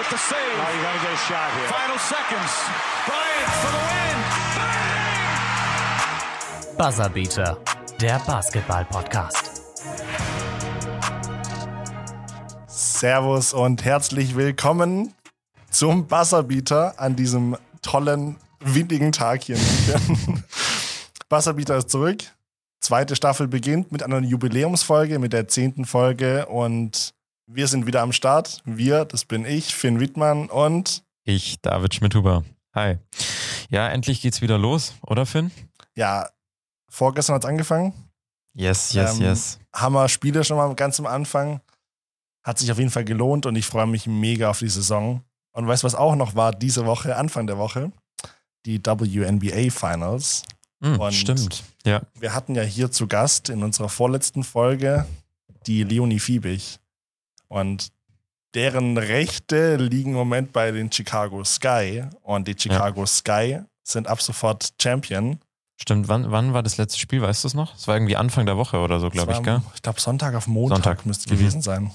with the save. Now you got to get a shot here. Final seconds. Bryant for the win. Bang! Buzzerbeater, der Basketball-Podcast. Servus und herzlich willkommen zum Buzzerbeater an diesem tollen, windigen Tag hier in München. Buzzerbeater ist zurück. Zweite Staffel beginnt mit einer Jubiläumsfolge, mit der zehnten Folge und wir sind wieder am Start. Wir, das bin ich, Finn Wittmann und Ich, David Schmidhuber. Hi. Ja, endlich geht's wieder los, oder Finn? ja, vorgestern hat es angefangen. Yes, yes, Ähm, yes. Hammer Spiele schon mal ganz am Anfang. Hat sich auf jeden Fall gelohnt und ich freue mich mega auf die Saison. Und weißt du, was auch noch war diese Woche, Anfang der Woche? Die WNBA Finals. Und- stimmt. Ja. Wir hatten ja hier zu Gast in unserer vorletzten Folge die Leonie Fiebig. Und deren Rechte liegen im Moment bei den Chicago Sky. Und die Chicago Sky sind ab sofort Champion. Stimmt. Wann, wann war das letzte Spiel? Weißt du es noch? Es war irgendwie Anfang der Woche oder so, glaube ich, gell? Ich glaube, Sonntag auf Montag Sonntag. müsste Mhm. gewesen sein.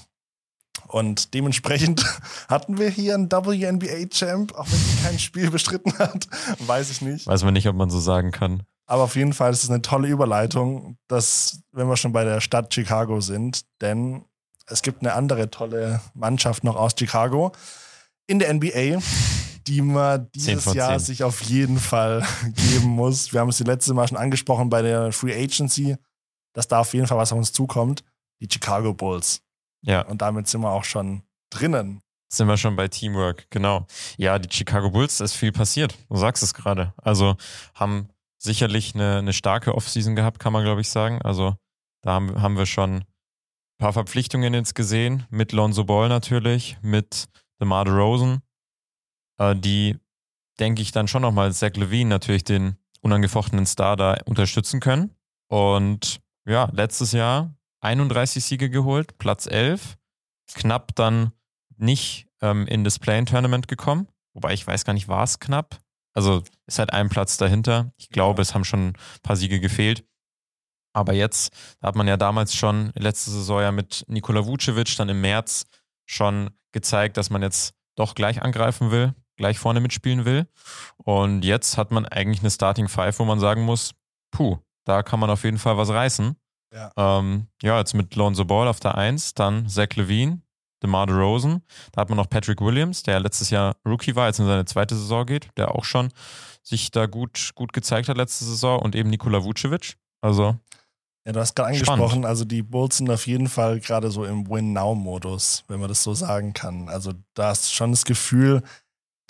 Und dementsprechend hatten wir hier einen WNBA-Champ, auch wenn sie kein Spiel bestritten hat. Weiß ich nicht. Weiß man nicht, ob man so sagen kann. Aber auf jeden Fall ist es eine tolle Überleitung, dass, wenn wir schon bei der Stadt Chicago sind, denn es gibt eine andere tolle Mannschaft noch aus Chicago in der NBA, die man dieses Jahr 10. sich auf jeden Fall geben muss. Wir haben es die letzte Mal schon angesprochen bei der Free Agency, dass da auf jeden Fall was auf uns zukommt. Die Chicago Bulls. Ja, Und damit sind wir auch schon drinnen. sind wir schon bei Teamwork, genau. Ja, die Chicago Bulls, da ist viel passiert. Du sagst es gerade. Also haben sicherlich eine, eine starke Offseason gehabt, kann man, glaube ich, sagen. Also da haben, haben wir schon ein paar Verpflichtungen jetzt gesehen, mit Lonzo Ball natürlich, mit DeMar DeRozan, äh, die, denke ich, dann schon nochmal Zach Levine natürlich den unangefochtenen Star da unterstützen können. Und ja, letztes Jahr 31 Siege geholt, Platz 11, knapp dann nicht ähm, in das Play-In-Tournament gekommen. Wobei ich weiß gar nicht, war es knapp? Also ist halt ein Platz dahinter. Ich glaube, Ja. es haben schon ein paar Siege gefehlt. Aber jetzt, da hat man ja damals schon letzte Saison ja mit Nikola Vucevic dann im März schon gezeigt, dass man jetzt doch gleich angreifen will, gleich vorne mitspielen will. Und jetzt hat man eigentlich eine Starting Five, wo man sagen muss, puh, da kann man auf jeden Fall was reißen. Ja. Ähm, ja, jetzt mit Lonzo Ball auf der Eins, dann Zach Levine, DeMar DeRozan. Da hat man noch Patrick Williams, der letztes Jahr Rookie war, jetzt in seine zweite Saison geht, der auch schon sich da gut, gut gezeigt hat letzte Saison und eben Nikola Vucevic. Also, Ja, du hast gerade Spannend. angesprochen, also die Bulls sind auf jeden Fall gerade so im Win-Now-Modus, wenn man das so sagen kann. Also da hast du schon das Gefühl,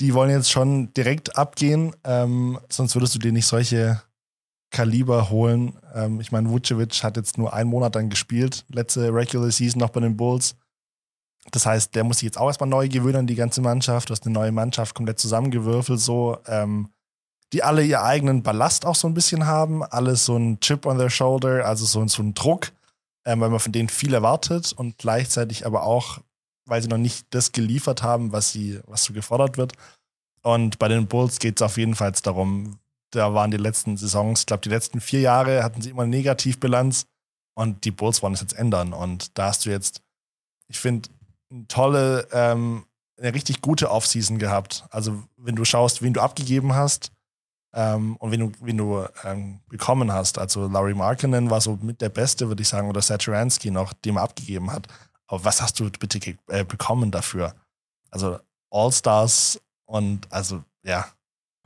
die wollen jetzt schon direkt abgehen, ähm, sonst würdest du dir nicht solche Kaliber holen. Ähm, ich meine, Vucevic hat jetzt nur einen Monat dann gespielt, letzte Regular Season noch bei den Bulls. Das heißt, der muss sich jetzt auch erstmal neu gewöhnen an die ganze Mannschaft. Du hast eine neue Mannschaft komplett zusammengewürfelt, so, ähm, die alle ihr eigenen Ballast auch so ein bisschen haben, alles so ein Chip on their shoulder, also so, so ein Druck, ähm, weil man von denen viel erwartet und gleichzeitig aber auch, weil sie noch nicht das geliefert haben, was sie, was so gefordert wird. Und bei den Bulls geht es auf jeden Fall darum, da waren die letzten Saisons, ich glaube, die letzten vier Jahre hatten sie immer eine Negativbilanz und die Bulls wollen es jetzt ändern. Und da hast du jetzt, ich finde, eine tolle, ähm, eine richtig gute Offseason gehabt. Also, wenn du schaust, wen du abgegeben hast ähm, und wen du, wen du ähm, bekommen hast. Also, Larry Markkinen war so mit der Beste, würde ich sagen, oder Saturansky noch, den man abgegeben hat. Aber was hast du bitte äh, bekommen dafür? Also, All-Stars und also, ja,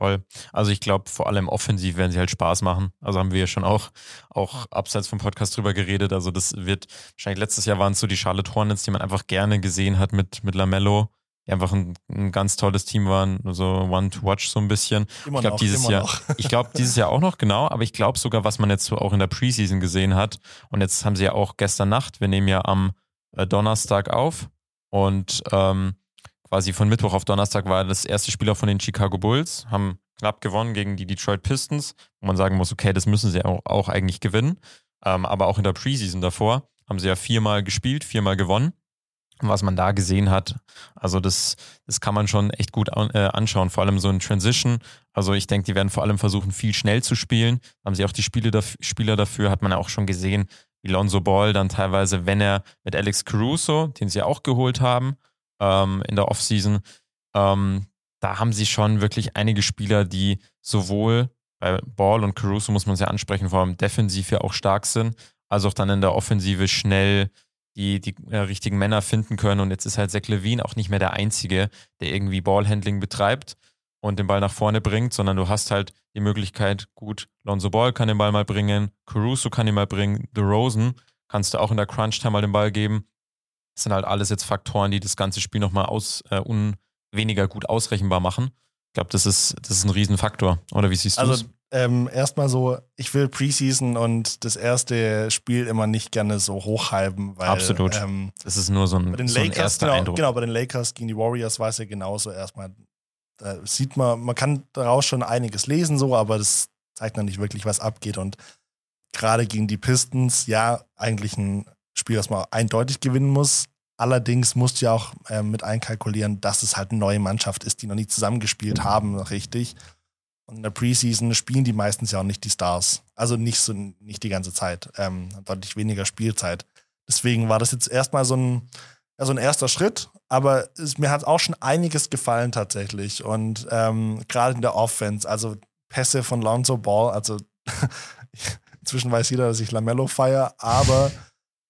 Voll. Also ich glaube, vor allem offensiv werden sie halt Spaß machen. Also haben wir ja schon auch, auch abseits vom Podcast drüber geredet. Also das wird, wahrscheinlich letztes Jahr waren es so die Charlotte Hornets, die man einfach gerne gesehen hat mit, mit Lamello, die einfach ein, ein ganz tolles Team waren, so One to Watch so ein bisschen. immer Ich glaube, dieses Jahr, noch. ich glaube, dieses Jahr auch noch, genau, aber ich glaube sogar, was man jetzt so auch in der Preseason gesehen hat. Und jetzt haben sie ja auch gestern Nacht, wir nehmen ja am äh, Donnerstag auf und ähm, quasi von Mittwoch auf Donnerstag war das erste Spiel auch von den Chicago Bulls, haben knapp gewonnen gegen die Detroit Pistons, wo man sagen muss, okay, das müssen sie auch, auch eigentlich gewinnen. Ähm, aber auch in der Preseason davor haben sie ja viermal gespielt, viermal gewonnen. Was man da gesehen hat, also das, das kann man schon echt gut äh, anschauen, vor allem so in Transition. Also ich denke, die werden vor allem versuchen, viel schnell zu spielen. Haben sie auch die Spiele dafür, Spieler dafür, hat man ja auch schon gesehen, wie Lonzo Ball dann teilweise, wenn er mit Alex Caruso, den sie ja auch geholt haben, ähm, in der Offseason, Ähm, da haben sie schon wirklich einige Spieler, die sowohl bei Ball und Caruso muss man es ja ansprechen, vor allem defensiv ja auch stark sind, als auch dann in der Offensive schnell die, die äh, richtigen Männer finden können. Und jetzt ist halt Zach Levine auch nicht mehr der Einzige, der irgendwie Ballhandling betreibt und den Ball nach vorne bringt, sondern du hast halt die Möglichkeit, gut, Lonzo Ball kann den Ball mal bringen, Caruso kann ihn mal bringen, DeRozan kannst du auch in der Crunch-Time mal den Ball geben. Das sind halt alles jetzt Faktoren, die das ganze Spiel nochmal aus, äh, un, weniger gut ausrechenbar machen. Ich glaube, das ist, das ist ein Riesenfaktor. Oder wie siehst du Also ähm, erstmal so, ich will Preseason und das erste Spiel immer nicht gerne so hochhalben, weil Absolut. Ähm, das ist nur so ein, bei den so ein Lakers, erster genau, Eindruck. genau, bei den Lakers gegen die Warriors war es ja genauso erstmal. Da sieht man, man kann daraus schon einiges lesen, so, aber das zeigt noch nicht wirklich, was abgeht. Und gerade gegen die Pistons, ja, eigentlich ein Spiel, das man eindeutig gewinnen muss. Allerdings musst du ja auch ähm, mit einkalkulieren, dass es halt eine neue Mannschaft ist, die noch nie zusammengespielt haben, noch richtig. Und in der Preseason spielen die meistens ja auch nicht die Stars. Also nicht so nicht die ganze Zeit. Ähm, deutlich weniger Spielzeit. Deswegen war das jetzt erstmal so ein, ja, so ein erster Schritt, aber es, mir hat auch schon einiges gefallen tatsächlich. Und ähm, gerade in der Offense, also Pässe von Lonzo Ball, also inzwischen weiß jeder, dass ich Lamello feiere, aber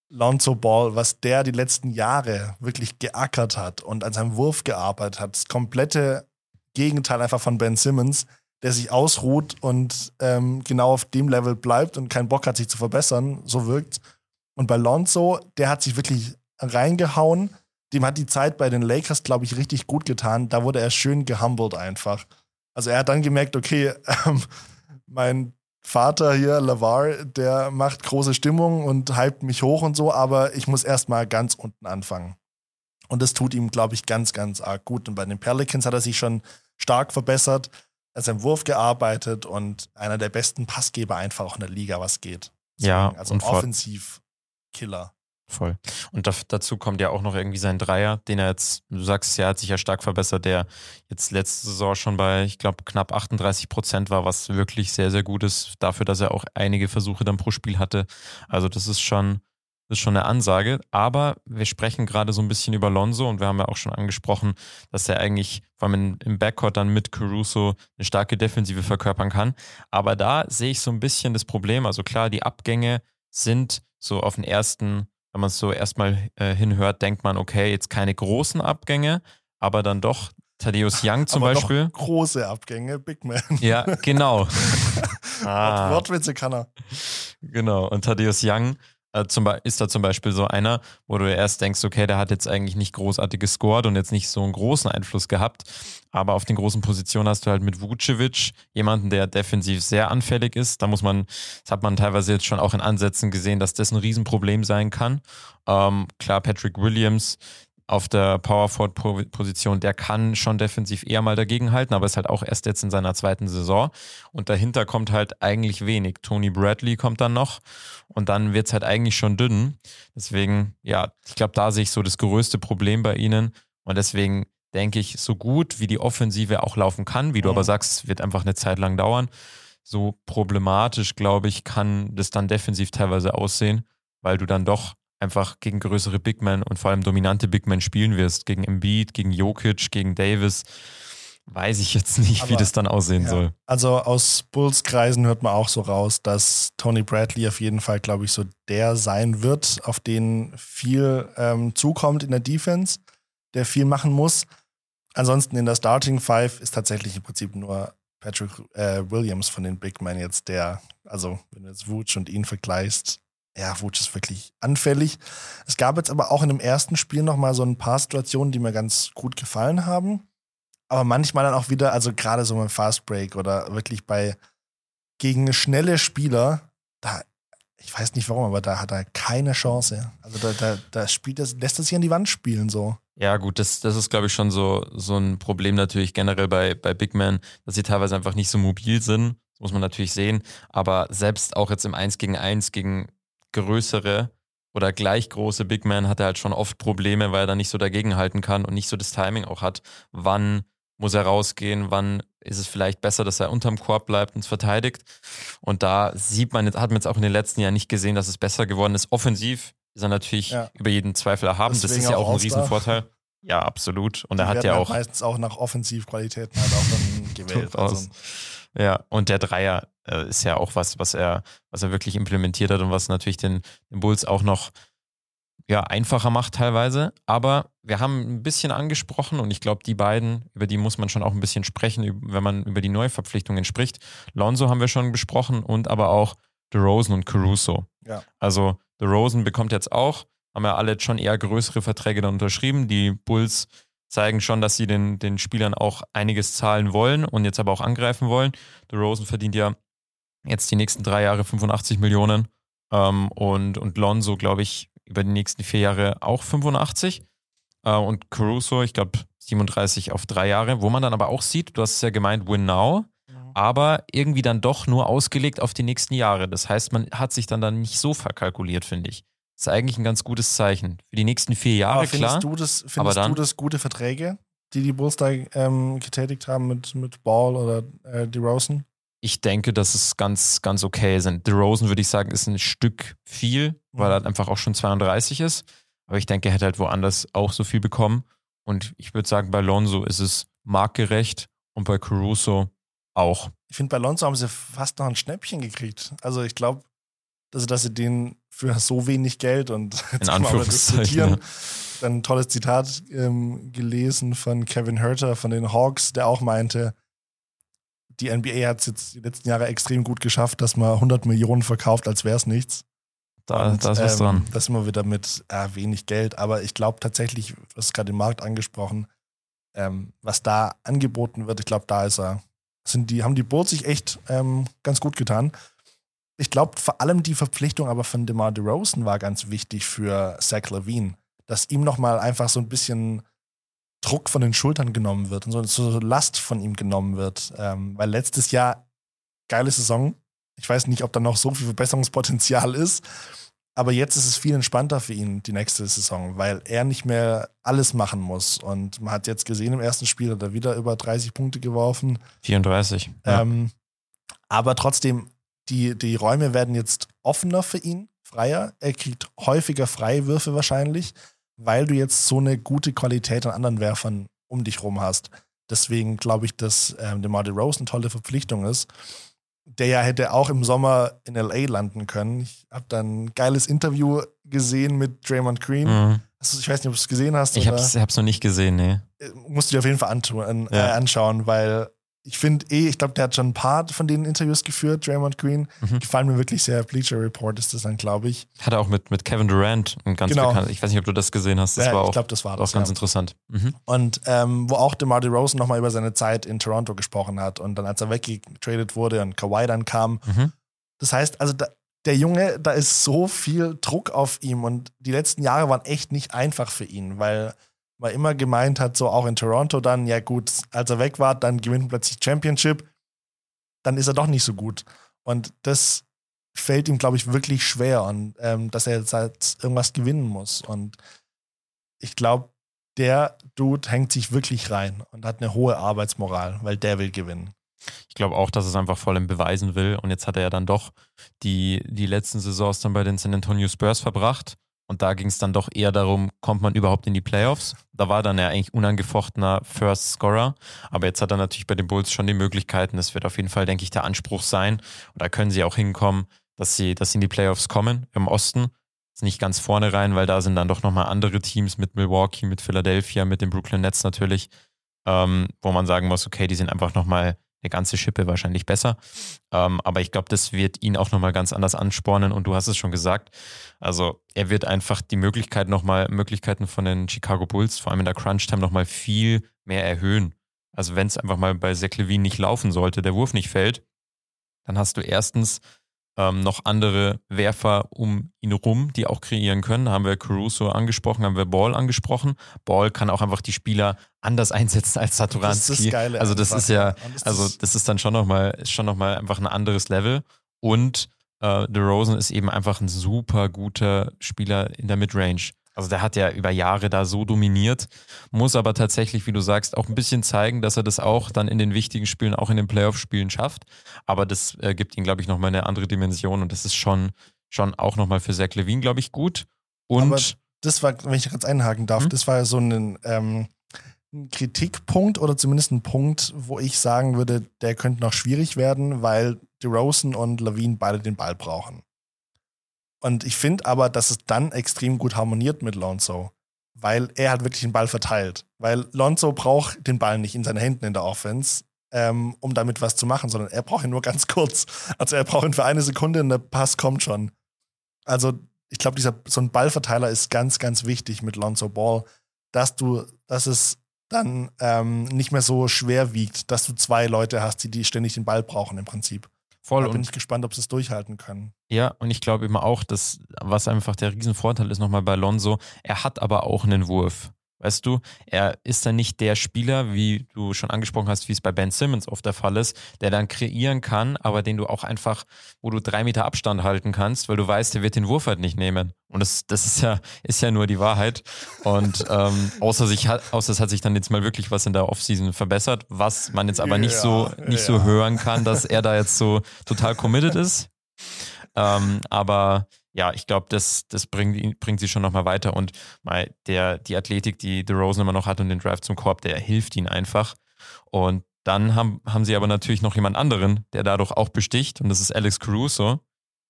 Lonzo Ball, was der die letzten Jahre wirklich geackert hat und an seinem Wurf gearbeitet hat, das komplette Gegenteil einfach von Ben Simmons, der sich ausruht und ähm, genau auf dem Level bleibt und keinen Bock hat, sich zu verbessern, so wirkt. Und bei Lonzo, der hat sich wirklich reingehauen. Dem hat die Zeit bei den Lakers, glaube ich, richtig gut getan. Da wurde er schön gehumbled einfach. Also er hat dann gemerkt, okay, ähm, mein Vater hier, Lavar, der macht große Stimmung und hypt mich hoch und so, aber ich muss erstmal ganz unten anfangen. Und das tut ihm, glaube ich, ganz, ganz arg gut. Und bei den Pelicans hat er sich schon stark verbessert, er seinen Wurf gearbeitet und einer der besten Passgeber einfach auch in der Liga, was geht. Ja, also und vor- offensiv Killer. Voll. Und da, dazu kommt ja auch noch irgendwie sein Dreier, den er jetzt, du sagst, ja, hat sich ja stark verbessert, der jetzt letzte Saison schon bei, ich glaube, knapp 38 Prozent war, was wirklich sehr, sehr gut ist, dafür, dass er auch einige Versuche dann pro Spiel hatte. Also das ist schon, das ist schon eine Ansage. Aber wir sprechen gerade so ein bisschen über Lonzo und wir haben ja auch schon angesprochen, dass er eigentlich, vor allem im Backcourt dann mit Caruso eine starke Defensive verkörpern kann. Aber da sehe ich so ein bisschen das Problem. Also klar, die Abgänge sind so auf den ersten wenn man es so erstmal äh, hinhört, denkt man, okay, jetzt keine großen Abgänge, aber dann doch Thaddeus Young zum aber Beispiel. Große Abgänge, Big Man. Ja, genau. ah, Wortwitze kann er. genau. Und Thaddeus Young zum, Be- ist da zum Beispiel so einer, wo du erst denkst, okay, der hat jetzt eigentlich nicht großartig gescored und jetzt nicht so einen großen Einfluss gehabt. Aber auf den großen Positionen hast du halt mit Vucevic jemanden, der defensiv sehr anfällig ist. Da muss man, das hat man teilweise jetzt schon auch in Ansätzen gesehen, dass das ein Riesenproblem sein kann. Ähm, klar, Patrick Williams auf der Power-Forward-Position, der kann schon defensiv eher mal dagegenhalten, aber ist halt auch erst jetzt in seiner zweiten Saison. Und dahinter kommt halt eigentlich wenig. Tony Bradley kommt dann noch und dann wird es halt eigentlich schon dünn. Deswegen, ja, ich glaube, da sehe ich so das größte Problem bei ihnen. Und deswegen denke ich, so gut wie die Offensive auch laufen kann, wie du Mhm. aber sagst, es wird einfach eine Zeit lang dauern, so problematisch, glaube ich, kann das dann defensiv teilweise aussehen, weil du dann doch einfach gegen größere Big Men und vor allem dominante Big Men spielen wirst. Gegen Embiid, gegen Jokic, gegen Davis. Weiß ich jetzt nicht, wie Aber- das dann aussehen Ja. soll. Also aus Bulls-Kreisen hört man auch so raus, dass Tony Bradley auf jeden Fall, glaube ich, so der sein wird, auf den viel ähm, zukommt in der Defense, der viel machen muss. Ansonsten in der Starting Five ist tatsächlich im Prinzip nur Patrick äh, Williams von den Big Men jetzt der, also wenn du jetzt Wutsch und ihn vergleichst, ja, Wutsch ist wirklich anfällig. Es gab jetzt aber auch in dem ersten Spiel noch mal so ein paar Situationen, die mir ganz gut gefallen haben. Aber manchmal dann auch wieder, also gerade so beim Fast Break oder wirklich bei gegen schnelle Spieler, da, ich weiß nicht warum, aber da hat er keine Chance. Also da, da, da spielt das, lässt er sich an die Wand spielen so. Ja, gut, das, das ist, glaube ich, schon so, so ein Problem natürlich generell bei, bei Big Men, dass sie teilweise einfach nicht so mobil sind. Das muss man natürlich sehen. Aber selbst auch jetzt im 1 gegen 1 gegen größere oder gleich große Big Men hat er halt schon oft Probleme, weil er da nicht so dagegenhalten kann und nicht so das Timing auch hat. Wann muss er rausgehen? Wann ist es vielleicht besser, dass er unterm Korb bleibt und es verteidigt? Und da sieht man, jetzt hat man jetzt auch in den letzten Jahren nicht gesehen, dass es besser geworden ist. Offensiv ist er natürlich Ja. über jeden Zweifel erhaben. das Deswegen ist ja auch auch ein. Riesenvorteil. Ja, absolut. Und Die er hat ja halt auch meistens auch nach Offensivqualitäten halt auch dann gewählt. Also, Ja, und der Dreier äh, ist ja auch was, was er, was er wirklich implementiert hat und was natürlich den, den Bulls auch noch ja, einfacher macht teilweise. Aber wir haben ein bisschen angesprochen und ich glaube, die beiden, über die muss man schon auch ein bisschen sprechen, wenn man über die Neuverpflichtungen spricht. Lonzo haben wir schon besprochen und aber auch DeRozan und Caruso. Ja. Also DeRozan bekommt jetzt auch, haben ja alle schon eher größere Verträge dann unterschrieben. Die Bulls zeigen schon, dass sie den, den Spielern auch einiges zahlen wollen und jetzt aber auch angreifen wollen. DeRozan verdient ja jetzt die nächsten drei Jahre 85 Millionen ähm, und, und Lonzo, glaube ich, über die nächsten vier Jahre auch 85 äh, und Caruso, ich glaube, 37 auf drei Jahre, wo man dann aber auch sieht, du hast es ja gemeint, win now, aber irgendwie dann doch nur ausgelegt auf die nächsten Jahre. Das heißt, man hat sich dann dann nicht so verkalkuliert, finde ich. Das ist eigentlich ein ganz gutes Zeichen. Für die nächsten vier Jahre, aber findest, klar. du das, aber findest dann- du das gute Verträge, die die Bulls da ähm, getätigt haben mit, mit Ball oder äh, DeRozan? Ich denke, dass es ganz, ganz okay sind. DeRozan, würde ich sagen, ist ein Stück viel, weil Mhm. er halt einfach auch schon 32 ist. Aber ich denke, er hätte halt woanders auch so viel bekommen. Und ich würde sagen, bei Lonzo ist es marktgerecht und bei Caruso auch. Ich finde, bei Lonzo haben sie fast noch ein Schnäppchen gekriegt. Also ich glaube, dass, dass sie den für so wenig Geld und jetzt kann aber Anführungszeichen, diskutieren. Dann ein tolles Zitat ähm, gelesen von Kevin Herter von den Hawks, der auch meinte, die NBA hat es jetzt die letzten Jahre extrem gut geschafft, dass man 100 Millionen verkauft, als wäre es nichts. Da, Und, da ist was ähm, dran. Das immer wieder mit äh, wenig Geld. Aber ich glaube tatsächlich, du hast gerade den Markt angesprochen, ähm, was da angeboten wird, ich glaube, da ist er. Sind die, haben die Bulls sich echt ähm, ganz gut getan. Ich glaube, vor allem die Verpflichtung aber von DeMar DeRozan war ganz wichtig für Zach Levine, dass ihm nochmal einfach so ein bisschen Druck von den Schultern genommen wird und so, so Last von ihm genommen wird. Ähm, weil letztes Jahr, geile Saison, ich weiß nicht, ob da noch so viel Verbesserungspotenzial ist, aber jetzt ist es viel entspannter für ihn, die nächste Saison, weil er nicht mehr alles machen muss. Und man hat jetzt gesehen, im ersten Spiel hat er wieder über 30 Punkte geworfen. 34. Ja. Ähm, aber trotzdem, die, die Räume werden jetzt offener für ihn, freier. Er kriegt häufiger Freiwürfe wahrscheinlich, weil du jetzt so eine gute Qualität an anderen Werfern um dich rum hast. Deswegen glaube ich, dass ähm, DeMar Rose eine tolle Verpflichtung ist. Der ja hätte auch im Sommer in LA landen können. Ich habe da ein geiles Interview gesehen mit Draymond Green. Mhm. Also ich weiß nicht, ob du es gesehen hast. Ich hab's, hab's noch nicht gesehen, nee. musst du dir auf jeden Fall äh, Ja. anschauen, weil ich finde eh, ich glaube, der hat schon ein paar von den Interviews geführt, Draymond Green. Mhm. Gefallen mir wirklich sehr. Bleacher Report ist das dann, glaube ich. Hat er auch mit, mit Kevin Durant ein ganz Genau. bekannt. Ich weiß nicht, ob du das gesehen hast. Das Ja, war ich auch, glaube, das war auch das. ganz ja. interessant. Mhm. Und ähm, wo auch DeMar DeRozan nochmal über seine Zeit in Toronto gesprochen hat und dann, als er weggetradet wurde und Kawhi dann kam. Mhm. Das heißt, also da, der Junge, da ist so viel Druck auf ihm und die letzten Jahre waren echt nicht einfach für ihn, weil man immer gemeint hat, so auch in Toronto dann, ja gut, als er weg war, dann gewinnt plötzlich Championship, dann ist er doch nicht so gut. Und das fällt ihm, glaube ich, wirklich schwer und ähm, dass er jetzt halt irgendwas gewinnen muss. Und ich glaube, der Dude hängt sich wirklich rein und hat eine hohe Arbeitsmoral, weil der will gewinnen. Ich glaube auch, dass es einfach voll im Beweisen will. Und jetzt hat er ja dann doch die, die letzten Saisons dann bei den San Antonio Spurs verbracht. Und da ging es dann doch eher darum, kommt man überhaupt in die Playoffs? Da war dann ja eigentlich unangefochtener First Scorer. Aber jetzt hat er natürlich bei den Bulls schon die Möglichkeiten. Das wird auf jeden Fall, denke ich, der Anspruch sein. Und da können sie auch hinkommen, dass sie, dass sie in die Playoffs kommen im Osten. Ist nicht ganz vorne rein, weil da sind dann doch nochmal andere Teams mit Milwaukee, mit Philadelphia, mit den Brooklyn Nets natürlich, ähm, wo man sagen muss, okay, die sind einfach nochmal eine ganze Schippe wahrscheinlich besser. Ähm, aber ich glaube, das wird ihn auch nochmal ganz anders anspornen. Und du hast es schon gesagt. Also er wird einfach die Möglichkeit nochmal, Möglichkeiten von den Chicago Bulls, vor allem in der Crunch-Time, nochmal viel mehr erhöhen. Also wenn es einfach mal bei Zach Levine nicht laufen sollte, der Wurf nicht fällt, dann hast du erstens ähm, noch andere Werfer um ihn rum, die auch kreieren können. Haben wir Caruso angesprochen, haben wir Ball angesprochen. Ball kann auch einfach die Spieler anders einsetzen als Satoranski. Das ist das Geile Also das ist ja, also das ist dann schon nochmal, schon nochmal einfach ein anderes Level. Und äh, DeRozan ist eben einfach ein super guter Spieler in der Midrange. Also der hat ja über Jahre da so dominiert, muss aber tatsächlich, wie du sagst, auch ein bisschen zeigen, dass er das auch dann in den wichtigen Spielen, auch in den Playoff-Spielen schafft. Aber das äh, gibt ihm, glaube ich, nochmal eine andere Dimension und das ist schon, schon auch nochmal für Zach Levine, glaube ich, gut. Und Aber das war, wenn ich ganz einhaken darf, Mhm. das war so ein, ähm, ein Kritikpunkt oder zumindest ein Punkt, wo ich sagen würde, der könnte noch schwierig werden, weil DeRozan und Levine beide den Ball brauchen. Und ich finde aber, dass es dann extrem gut harmoniert mit Lonzo, weil er hat wirklich den Ball verteilt. Weil Lonzo braucht den Ball nicht in seinen Händen in der Offense, ähm, um damit was zu machen, sondern er braucht ihn nur ganz kurz. Also er braucht ihn für eine Sekunde und der Pass kommt schon. Also ich glaube, dieser so ein Ballverteiler ist ganz, ganz wichtig mit Lonzo Ball, dass du, dass es dann ähm, nicht mehr so schwer wiegt, dass du zwei Leute hast, die, die ständig den Ball brauchen im Prinzip. Voll Da bin und ich gespannt, ob sie es durchhalten können. Ja, und ich glaube eben auch, dass, was einfach der Riesenvorteil ist nochmal bei Lonzo, er hat aber auch einen Wurf. Weißt du, er ist dann nicht der Spieler, wie du schon angesprochen hast, wie es bei Ben Simmons oft der Fall ist, der dann kreieren kann, aber den du auch einfach, wo du drei Meter Abstand halten kannst, weil du weißt, der wird den Wurf halt nicht nehmen. Und das, das ist ja, ist ja nur die Wahrheit. Und ähm, außer sich hat, außer es hat sich dann jetzt mal wirklich was in der Offseason verbessert, was man jetzt aber nicht Ja, so, nicht so ja. hören kann, dass er da jetzt so total committed ist. Ähm, aber ja, ich glaube, das, das bringt, bringt sie schon nochmal weiter. Und mal der, die Athletik, die DeRozan immer noch hat und den Drive zum Korb, der hilft ihnen einfach. Und dann haben, haben sie aber natürlich noch jemand anderen, der dadurch auch besticht. Und das ist Alex Caruso,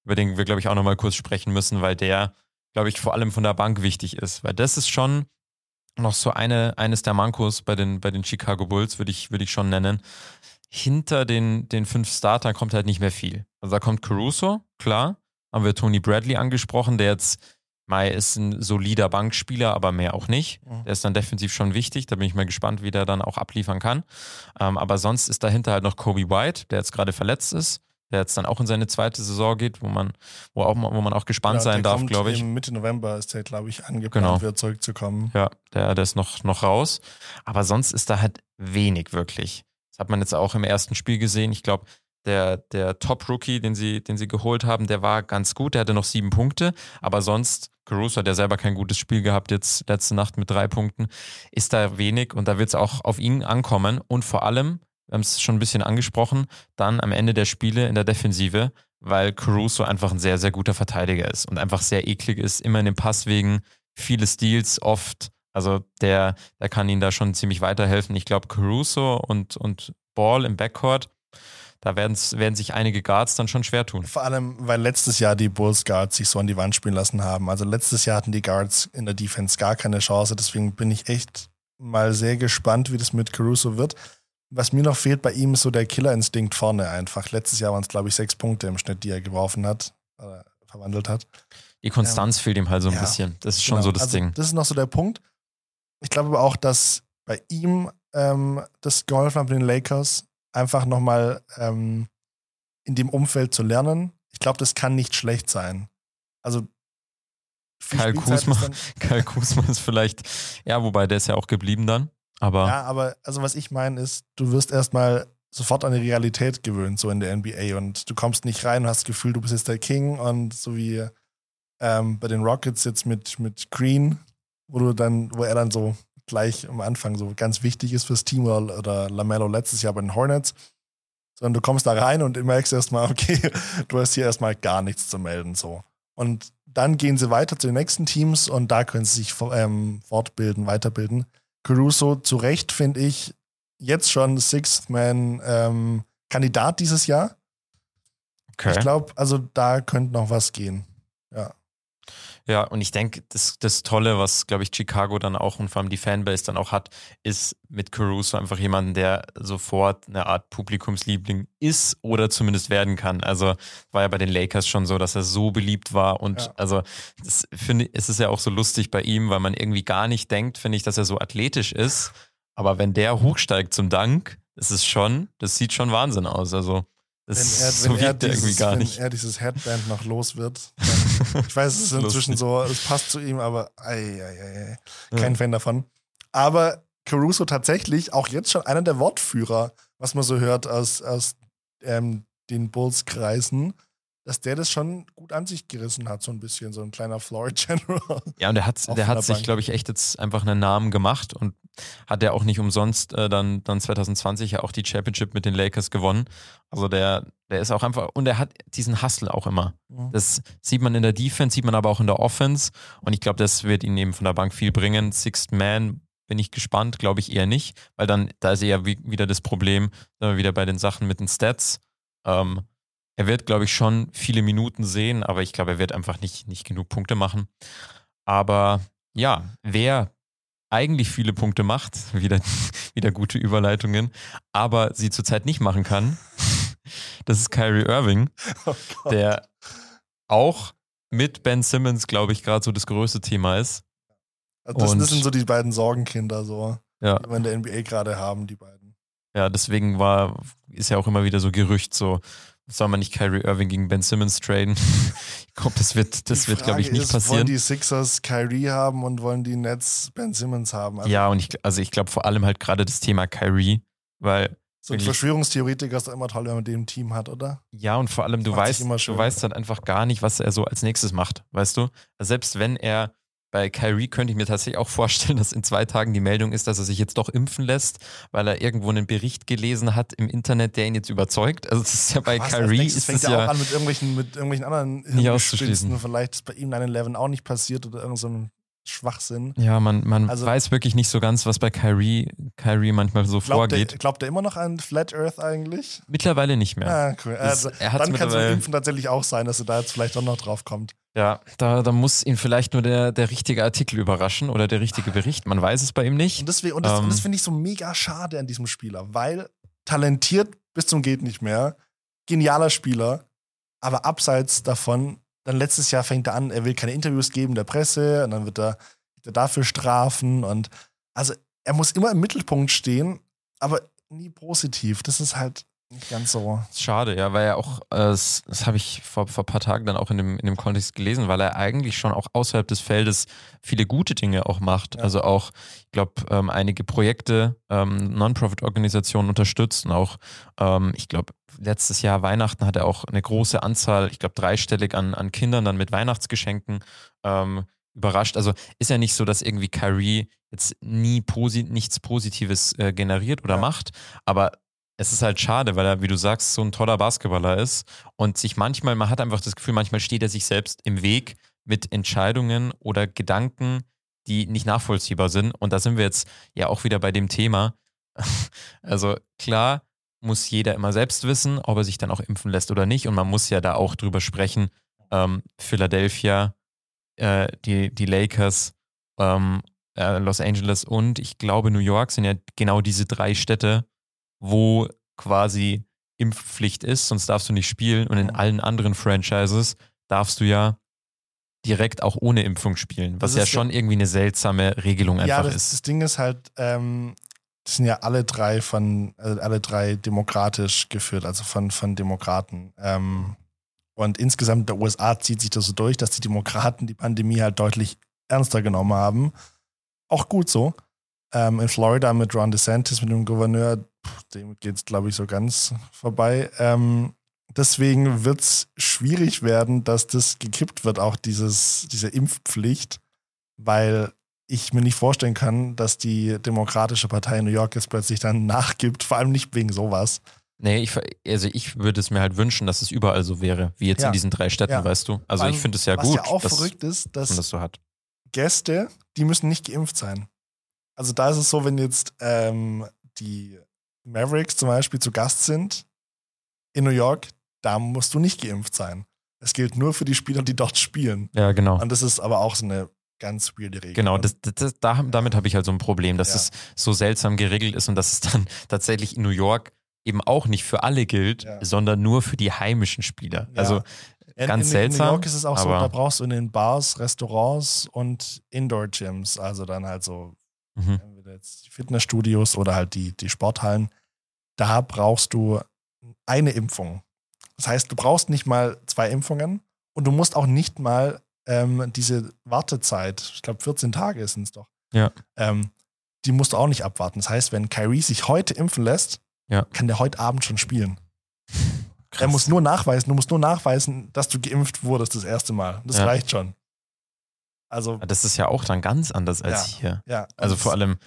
über den wir, glaube ich, auch nochmal kurz sprechen müssen, weil der, glaube ich, vor allem von der Bank wichtig ist. Weil das ist schon noch so eine, eines der Mankos bei den, bei den Chicago Bulls, würde ich, würde ich schon nennen. Hinter den, den fünf Startern kommt halt nicht mehr viel. Also da kommt Caruso, klar. Haben wir Tony Bradley angesprochen, der jetzt, Mai ist ein solider Bankspieler, aber mehr auch nicht. Mhm. Der ist dann defensiv schon wichtig. Da bin ich mal gespannt, wie der dann auch abliefern kann. Ähm, aber sonst ist dahinter halt noch Kobe White, der jetzt gerade verletzt ist, der jetzt dann auch in seine zweite Saison geht, wo man, wo auch, wo man auch gespannt Ja, sein darf, glaube ich. Mitte November ist der, glaube ich, angeplant, Genau. wieder zurückzukommen. Ja, der, der ist noch, noch raus. Aber sonst ist da halt wenig wirklich. Das hat man jetzt auch im ersten Spiel gesehen. Ich glaube, der, der Top-Rookie, den sie, den sie geholt haben, der war ganz gut. Der hatte noch sieben Punkte. Aber sonst, Caruso hat ja selber kein gutes Spiel gehabt, jetzt letzte Nacht mit drei Punkten, ist da wenig. Und da wird es auch auf ihn ankommen. Und vor allem, wir haben es schon ein bisschen angesprochen, dann am Ende der Spiele in der Defensive, weil Caruso einfach ein sehr, sehr guter Verteidiger ist und einfach sehr eklig ist, immer in den Passwegen, viele Steals oft. Also der, der kann ihnen da schon ziemlich weiterhelfen. Ich glaube, Caruso und, und Ball im Backcourt, da werden sich einige Guards dann schon schwer tun. Vor allem, weil letztes Jahr die Bulls Guards sich so an die Wand spielen lassen haben. Also letztes Jahr hatten die Guards in der Defense gar keine Chance. Deswegen bin ich echt mal sehr gespannt, wie das mit Caruso wird. Was mir noch fehlt bei ihm, ist so der Killerinstinkt vorne einfach. Letztes Jahr waren es, glaube ich, sechs Punkte im Schnitt, die er geworfen hat, äh, verwandelt hat. Die Konstanz fehlt ihm halt so ein ja, bisschen. Das ist schon Genau. so das also, Ding. Das ist noch so der Punkt. Ich glaube aber auch, dass bei ihm ähm, das geholfen hat mit den Lakers, einfach nochmal ähm, in dem Umfeld zu lernen. Ich glaube, das kann nicht schlecht sein. Also Spielzeit Kuzma. ist Kyle Kuzma ist vielleicht, ja, wobei der ist ja auch geblieben dann. Aber Ja, aber also was ich meine ist, du wirst erstmal sofort an die Realität gewöhnt, so in der NBA. Und du kommst nicht rein und hast das Gefühl, du bist jetzt der King und so wie ähm, bei den Rockets jetzt mit, mit Green, wo du dann, wo er dann so gleich am Anfang so ganz wichtig ist fürs Team oder, oder Lamello letztes Jahr bei den Hornets. Sondern du kommst da rein und merkst erstmal, okay, du hast hier erstmal gar nichts zu melden. so. Und dann gehen sie weiter zu den nächsten Teams und da können sie sich ähm, fortbilden, weiterbilden. Caruso zu Recht, finde ich, jetzt schon Sixth Man ähm, Kandidat dieses Jahr. okay. Ich glaube, also da könnte noch was gehen. Ja. Ja, und ich denke, das, das Tolle, was, glaube ich, Chicago dann auch und vor allem die Fanbase dann auch hat, ist mit Caruso einfach jemanden, der sofort eine Art Publikumsliebling ist oder zumindest werden kann. Also war ja bei den Lakers schon so, dass er so beliebt war und Ja. also das finde ich, es ist ja auch so lustig bei ihm, weil man irgendwie gar nicht denkt, finde ich, dass er so athletisch ist. Aber wenn der hochsteigt zum Dank, ist schon, das sieht schon Wahnsinn aus. Also das Wenn er, so wenn, er dieses, gar wenn nicht. er dieses Headband noch los wird, dann, ich weiß, es ist inzwischen so, es passt zu ihm, aber ei, ei, ei, ei, kein Ja. Fan davon. Aber Caruso tatsächlich auch jetzt schon einer der Wortführer, was man so hört aus, aus ähm, den Bulls-Kreisen. Dass der das schon gut an sich gerissen hat, so ein bisschen, so ein kleiner Floor General. Ja, und der hat, der hat der sich, glaube ich, echt jetzt einfach einen Namen gemacht und hat ja auch nicht umsonst äh, dann, dann 2020 ja auch die Championship mit den Lakers gewonnen. Also der, der ist auch einfach, und er hat diesen Hustle auch immer. Das sieht man in der Defense, sieht man aber auch in der Offense. Und ich glaube, das wird ihn eben von der Bank viel bringen. Sixth Man bin ich gespannt, glaube ich eher nicht, weil dann, da ist eher wie, wieder das Problem, sind wir wieder bei den Sachen mit den Stats. Ähm, er wird, glaube ich, schon viele Minuten sehen, aber ich glaube, er wird einfach nicht, nicht genug Punkte machen. Aber ja, wer eigentlich viele Punkte macht, wieder, wieder gute Überleitungen, aber sie zurzeit nicht machen kann, das ist Kyrie Irving, Oh der auch mit Ben Simmons, glaube ich, gerade so das größte Thema ist. Also das, das sind so die beiden Sorgenkinder, so, Ja, die wir in der NBA gerade haben, die beiden. ja, deswegen war, ist ja auch immer wieder so Gerücht, so soll man nicht Kyrie Irving gegen Ben Simmons traden? ich glaube, das wird, das wird, glaube ich, nicht ist, Wollen passieren. die Sixers Kyrie haben und wollen die Nets Ben Simmons haben? Also Ja, und ich, also ich glaube vor allem halt gerade das Thema Kyrie, weil so ein Verschwörungstheoretiker ist immer toll, wenn man den im Team hat, oder? Ja, und vor allem, du weißt, du weißt halt einfach gar nicht, was er so als nächstes macht, weißt du? Also Selbst wenn er bei Kyrie könnte ich mir tatsächlich auch vorstellen, dass in zwei Tagen die Meldung ist, dass er sich jetzt doch impfen lässt, weil er irgendwo einen Bericht gelesen hat im Internet, der ihn jetzt überzeugt. Also das ist ja bei als Kyrie ist fängt es er auch ja an mit irgendwelchen, mit irgendwelchen anderen Nicht auszuschließen. Vielleicht ist bei ihm 9-11 auch nicht passiert oder irgend so ein Schwachsinn. ja, man, man Also- weiß wirklich nicht so ganz, was bei Kyrie, Kyrie manchmal so Glaubt er, vorgeht. glaubt er immer noch an Flat Earth eigentlich? Mittlerweile nicht mehr. Ah, cool. Das- Also, er dann kann es mit Impfen tatsächlich auch sein, dass er da jetzt vielleicht doch noch drauf kommt. Ja, da, da muss ihn vielleicht nur der, der richtige Artikel überraschen oder der richtige Bericht. Man weiß es bei ihm nicht. Und, deswegen, und das, Ähm. das finde ich so mega schade an diesem Spieler, weil talentiert bis zum geht nicht mehr, genialer Spieler, aber abseits davon, dann letztes Jahr fängt er an, er will keine Interviews geben der Presse und dann wird er, wird er dafür strafen und also er muss immer im Mittelpunkt stehen, aber nie positiv. Das ist halt nicht ganz so. Schade, ja, weil er auch, äh, das, das habe ich vor, vor ein paar Tagen dann auch in dem, in dem Kontext gelesen, weil er eigentlich schon auch außerhalb des Feldes viele gute Dinge auch macht. Ja. Also auch, ich glaube, ähm, einige Projekte, ähm, Non-Profit-Organisationen unterstützt und auch, ähm, ich glaube, letztes Jahr Weihnachten hat er auch eine große Anzahl, ich glaube, dreistellig an, an Kindern dann mit Weihnachtsgeschenken ähm, überrascht. Also ist ja nicht so, dass irgendwie Kyrie jetzt nie posi nichts Positives äh, generiert oder Ja. macht, aber es ist halt schade, weil er, wie du sagst, so ein toller Basketballer ist und sich manchmal, man hat einfach das Gefühl, manchmal steht er sich selbst im Weg mit Entscheidungen oder Gedanken, die nicht nachvollziehbar sind. Und da sind wir jetzt ja auch wieder bei dem Thema. Also klar muss jeder immer selbst wissen, ob er sich dann auch impfen lässt oder nicht. Und man muss ja da auch drüber sprechen. Ähm, Philadelphia, äh, die, die Lakers, ähm, äh, Los Angeles und ich glaube New York sind ja genau diese drei Städte, wo quasi Impfpflicht ist, sonst darfst du nicht spielen. Und in allen anderen Franchises darfst du ja direkt auch ohne Impfung spielen, was ja schon irgendwie eine seltsame Regelung einfach ja, das, ist. das Ding ist halt, ähm, das sind ja alle drei von, also alle drei demokratisch geführt, also von, von Demokraten. Ähm, und insgesamt in der USA zieht sich das so durch, dass die Demokraten die Pandemie halt deutlich ernster genommen haben. Auch gut so. Ähm, in Florida mit Ron DeSantis, mit dem Gouverneur, dem geht es, glaube ich, so ganz vorbei. Ähm, deswegen wird es schwierig werden, dass das gekippt wird, auch dieses, diese Impfpflicht, weil ich mir nicht vorstellen kann, dass die Demokratische Partei in New York jetzt plötzlich dann nachgibt, vor allem nicht wegen sowas. Nee, ich, also ich würde es mir halt wünschen, dass es überall so wäre, wie jetzt Ja. in diesen drei Städten, Ja. weißt du. Also Vor ich allem, finde es ja Was gut, ja auch dass verrückt ist, dass das so hat. Gäste, die müssen nicht geimpft sein. Also da ist es so, wenn jetzt ähm, die Mavericks zum Beispiel zu Gast sind in New York, da musst du nicht geimpft sein. Es gilt nur für die Spieler, die dort spielen. Ja, genau. Und das ist aber auch so eine ganz weirde Regel. Genau, das, das, das, da, damit habe ich halt so ein Problem, dass Ja. es so seltsam geregelt ist und dass es dann tatsächlich in New York eben auch nicht für alle gilt, Ja. sondern nur für die heimischen Spieler. Ja. Also In- ganz in, seltsam, In New York ist es auch so, da brauchst du in den Bars, Restaurants und Indoor-Gyms, also dann halt so mhm. Jetzt die Fitnessstudios oder halt die, die Sporthallen, da brauchst du eine Impfung. Das heißt, du brauchst nicht mal zwei Impfungen und du musst auch nicht mal ähm, diese Wartezeit, ich glaube 14 Tage sind es doch, Ja. ähm, die musst du auch nicht abwarten. Das heißt, wenn Kyrie sich heute impfen lässt, Ja. kann der heute Abend schon spielen. Er muss nur nachweisen, du musst nur nachweisen, dass du geimpft wurdest das erste Mal. Das Ja. reicht schon. Also, Das ist ja auch dann ganz anders als hier. ja. Also vor allem,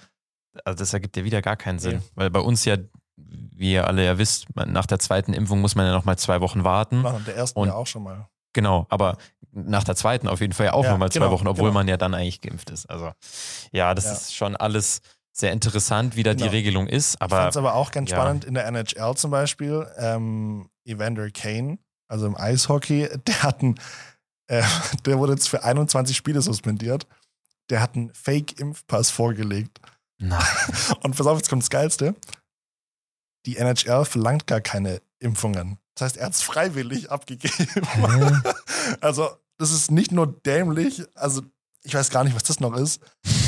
also das ergibt ja wieder gar keinen Sinn. Nee. Weil bei uns ja, wie ihr alle ja wisst, nach der zweiten Impfung muss man ja nochmal zwei Wochen warten. Nach der ersten Und- ja auch schon mal. Genau, aber nach der zweiten auf jeden Fall ja auch Ja, nochmal zwei genau, Wochen, obwohl genau. man ja dann eigentlich geimpft ist. Also ja, das Ja. ist schon alles sehr interessant, wie da die Genau. Regelung ist. Ich Aber fand es aber auch ganz ja. spannend in der NHL zum Beispiel. Ähm, Evander Kane, also im Eishockey, der hat einen, äh, der wurde jetzt für 21 Spiele suspendiert. Der hat einen Fake-Impfpass vorgelegt. Na, Und pass auf, jetzt kommt das Geilste. Die NHL verlangt gar keine Impfungen. Das heißt, er hat es freiwillig abgegeben. Also, das ist nicht nur dämlich, also ich weiß gar nicht, was das noch ist,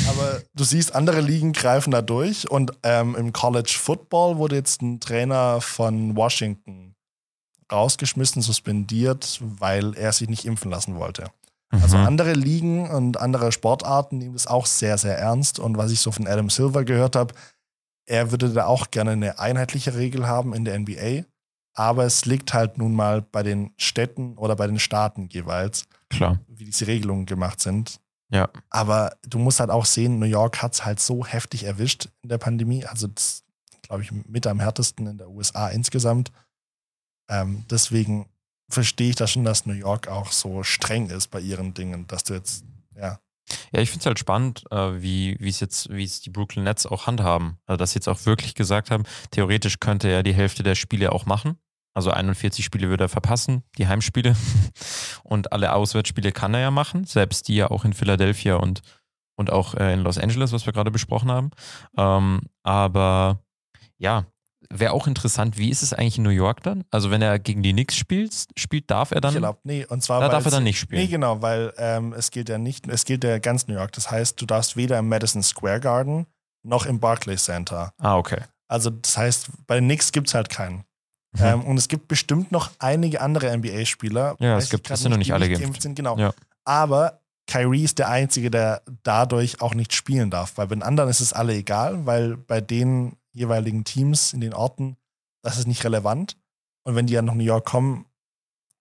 aber du siehst, andere Ligen greifen da durch und ähm, im College Football wurde jetzt ein Trainer von Washington rausgeschmissen, suspendiert, weil er sich nicht impfen lassen wollte. Also Mhm. andere Ligen und andere Sportarten nehmen das auch sehr, sehr ernst. Und was ich so von Adam Silver gehört habe, er würde da auch gerne eine einheitliche Regel haben in der NBA. Aber es liegt halt nun mal bei den Städten oder bei den Staaten jeweils, klar. wie diese Regelungen gemacht sind. Ja. Aber du musst halt auch sehen, New York hat es halt so heftig erwischt in der Pandemie. Also das, glaube ich, mit am härtesten in der USA insgesamt. Ähm, deswegen verstehe ich das schon, dass New York auch so streng ist bei ihren Dingen, dass du jetzt, ja, Ja, ich finde es halt spannend, äh, wie es jetzt, wie es die Brooklyn Nets auch handhaben. Also, dass sie jetzt auch wirklich gesagt haben, theoretisch könnte er die Hälfte der Spiele auch machen. Also 41 Spiele würde er verpassen, die Heimspiele. Und alle Auswärtsspiele kann er ja machen, selbst die ja auch in Philadelphia und, und auch äh, in Los Angeles, was wir gerade besprochen haben. Ähm, aber ja, wäre auch interessant, wie ist es eigentlich in New York dann? Also wenn er gegen die Knicks spielt, spielt darf er dann? nicht erlaubt. Nee, und zwar Da darf er dann nicht spielen. Nee, genau, weil ähm, es gilt ja nicht, es gilt ja ganz New York. Das heißt, du darfst weder im Madison Square Garden noch im Barclays Center. Ah, okay. Also das heißt, bei den Knicks gibt es halt keinen. Mhm. Ähm, und es gibt bestimmt noch einige andere NBA-Spieler. Ja, es ich gibt- es sind noch nicht alle geimpft. sind. Genau. Ja. Aber Kyrie ist der Einzige, der dadurch auch nicht spielen darf. Weil bei den anderen ist es alle egal, weil bei den jeweiligen Teams in den Orten, das ist nicht relevant. Und wenn die ja nach New York kommen,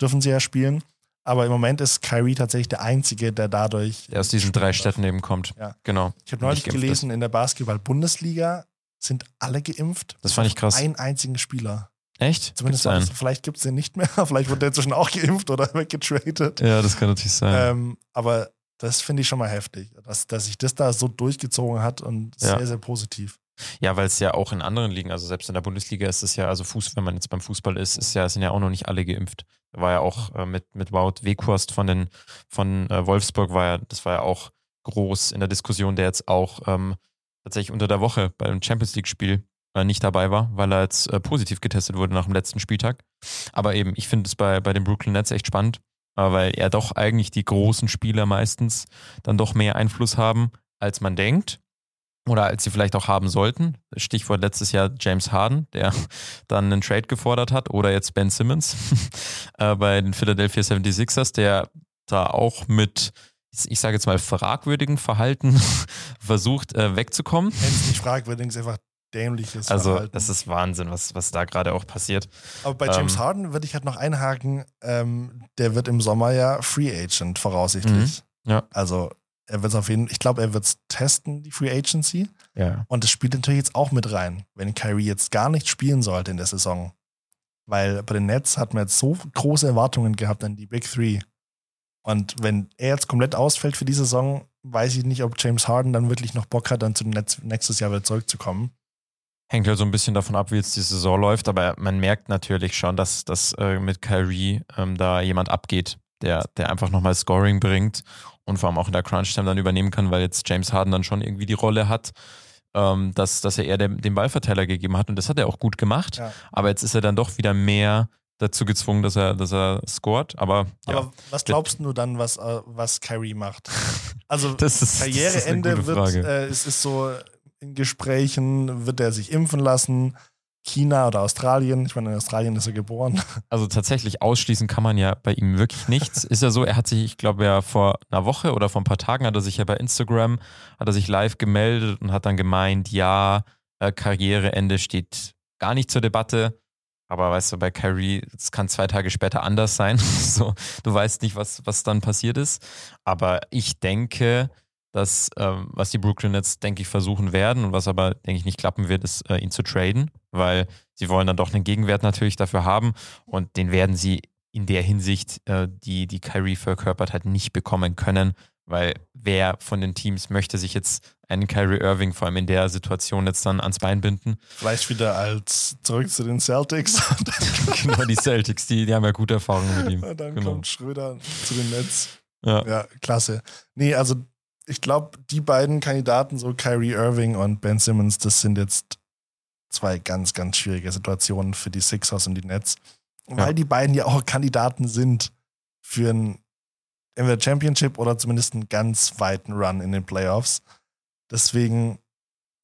dürfen sie ja spielen. Aber im Moment ist Kyrie tatsächlich der Einzige, der dadurch. Der aus diesen drei darf. Städten eben kommt. Ja. Genau. Ich habe neulich gelesen, in der Basketball-Bundesliga sind alle geimpft. Das fand ich krass. Einen einzigen Spieler. Echt? Zumindest Gibt's vielleicht gibt es den nicht mehr. Vielleicht wurde der inzwischen auch geimpft oder weggetradet. Ja, das kann natürlich sein. Ähm, aber das finde ich schon mal heftig, dass, dass sich das da so durchgezogen hat und Ja. sehr, sehr positiv. Ja, weil es ja auch in anderen Ligen, also selbst in der Bundesliga ist es ja, also Fuß, wenn man jetzt beim Fußball ist, ist ja, sind ja auch noch nicht alle geimpft. Da war ja auch äh, mit, mit Wout Weghorst von den von äh, Wolfsburg war ja, das war ja auch groß in der Diskussion, der jetzt auch ähm, tatsächlich unter der Woche beim Champions League-Spiel äh, nicht dabei war, weil er jetzt äh, positiv getestet wurde nach dem letzten Spieltag. Aber eben, ich finde es bei, bei den Brooklyn Nets echt spannend, äh, weil ja doch eigentlich die großen Spieler meistens dann doch mehr Einfluss haben, als man denkt oder als sie vielleicht auch haben sollten. Stichwort letztes Jahr James Harden, der dann einen Trade gefordert hat, oder jetzt Ben Simmons äh, bei den Philadelphia 76ers, der da auch mit, ich sage jetzt mal, fragwürdigem Verhalten versucht äh, wegzukommen. Wenn es nicht fragwürdig ist, einfach dämliches Also Verhalten. das ist Wahnsinn, was, was da gerade auch passiert. Aber bei James ähm, Harden würde ich halt noch einhaken, ähm, der wird im Sommer ja Free Agent voraussichtlich. Mhm. Ja. Also er wird auf jeden ich glaube, er wird es testen, die Free Agency. Ja. Und das spielt natürlich jetzt auch mit rein, wenn Kyrie jetzt gar nicht spielen sollte in der Saison. Weil bei den Nets hat man jetzt so große Erwartungen gehabt an die Big Three. Und wenn er jetzt komplett ausfällt für die Saison, weiß ich nicht, ob James Harden dann wirklich noch Bock hat, dann zu den Nets nächstes Jahr wieder zurückzukommen. Hängt halt so ein bisschen davon ab, wie jetzt die Saison läuft, aber man merkt natürlich schon, dass, dass äh, mit Kyrie ähm, da jemand abgeht, der, der einfach nochmal Scoring bringt und vor allem auch in der Crunch-Time dann übernehmen kann, weil jetzt James Harden dann schon irgendwie die Rolle hat, ähm, dass, dass er eher dem, den Ballverteiler gegeben hat und das hat er auch gut gemacht, Ja. aber jetzt ist er dann doch wieder mehr dazu gezwungen, dass er, dass er scored, aber ja, Aber was glaubst du dann, was, äh, was Kyrie macht? Also das ist, Karriereende wird, äh, es ist so in Gesprächen, wird er sich impfen lassen? China oder Australien? Ich meine, in Australien ist er geboren. Also tatsächlich ausschließen kann man ja bei ihm wirklich nichts. Ist ja so, er hat sich, ich glaube ja vor einer Woche oder vor ein paar Tagen hat er sich ja bei Instagram, hat er sich live gemeldet und hat dann gemeint, ja, äh, Karriereende steht gar nicht zur Debatte. Aber weißt du, bei Kyrie, es kann zwei Tage später anders sein. so, du weißt nicht, was, was dann passiert ist. Aber ich denke, dass ähm, was die Brooklyn Nets, denke ich, versuchen werden und was aber, denke ich, nicht klappen wird, ist, äh, ihn zu traden, weil sie wollen dann doch einen Gegenwert natürlich dafür haben und den werden sie in der Hinsicht, äh, die, die Kyrie verkörpert hat, nicht bekommen können, weil wer von den Teams möchte sich jetzt einen Kyrie Irving vor allem in der Situation jetzt dann ans Bein binden? Vielleicht wieder als zurück zu den Celtics. genau, die Celtics, die, die haben ja gute Erfahrungen mit ihm. Und dann genau. kommt Schröder zu den Nets. Ja. Ja, klasse. Nee, also ich glaube, die beiden Kandidaten, so Kyrie Irving und Ben Simmons, das sind jetzt zwei ganz, ganz schwierige Situationen für die Sixers und die Nets. Weil die beiden ja auch Kandidaten sind für ein entweder Championship oder zumindest einen ganz weiten Run in den Playoffs. Deswegen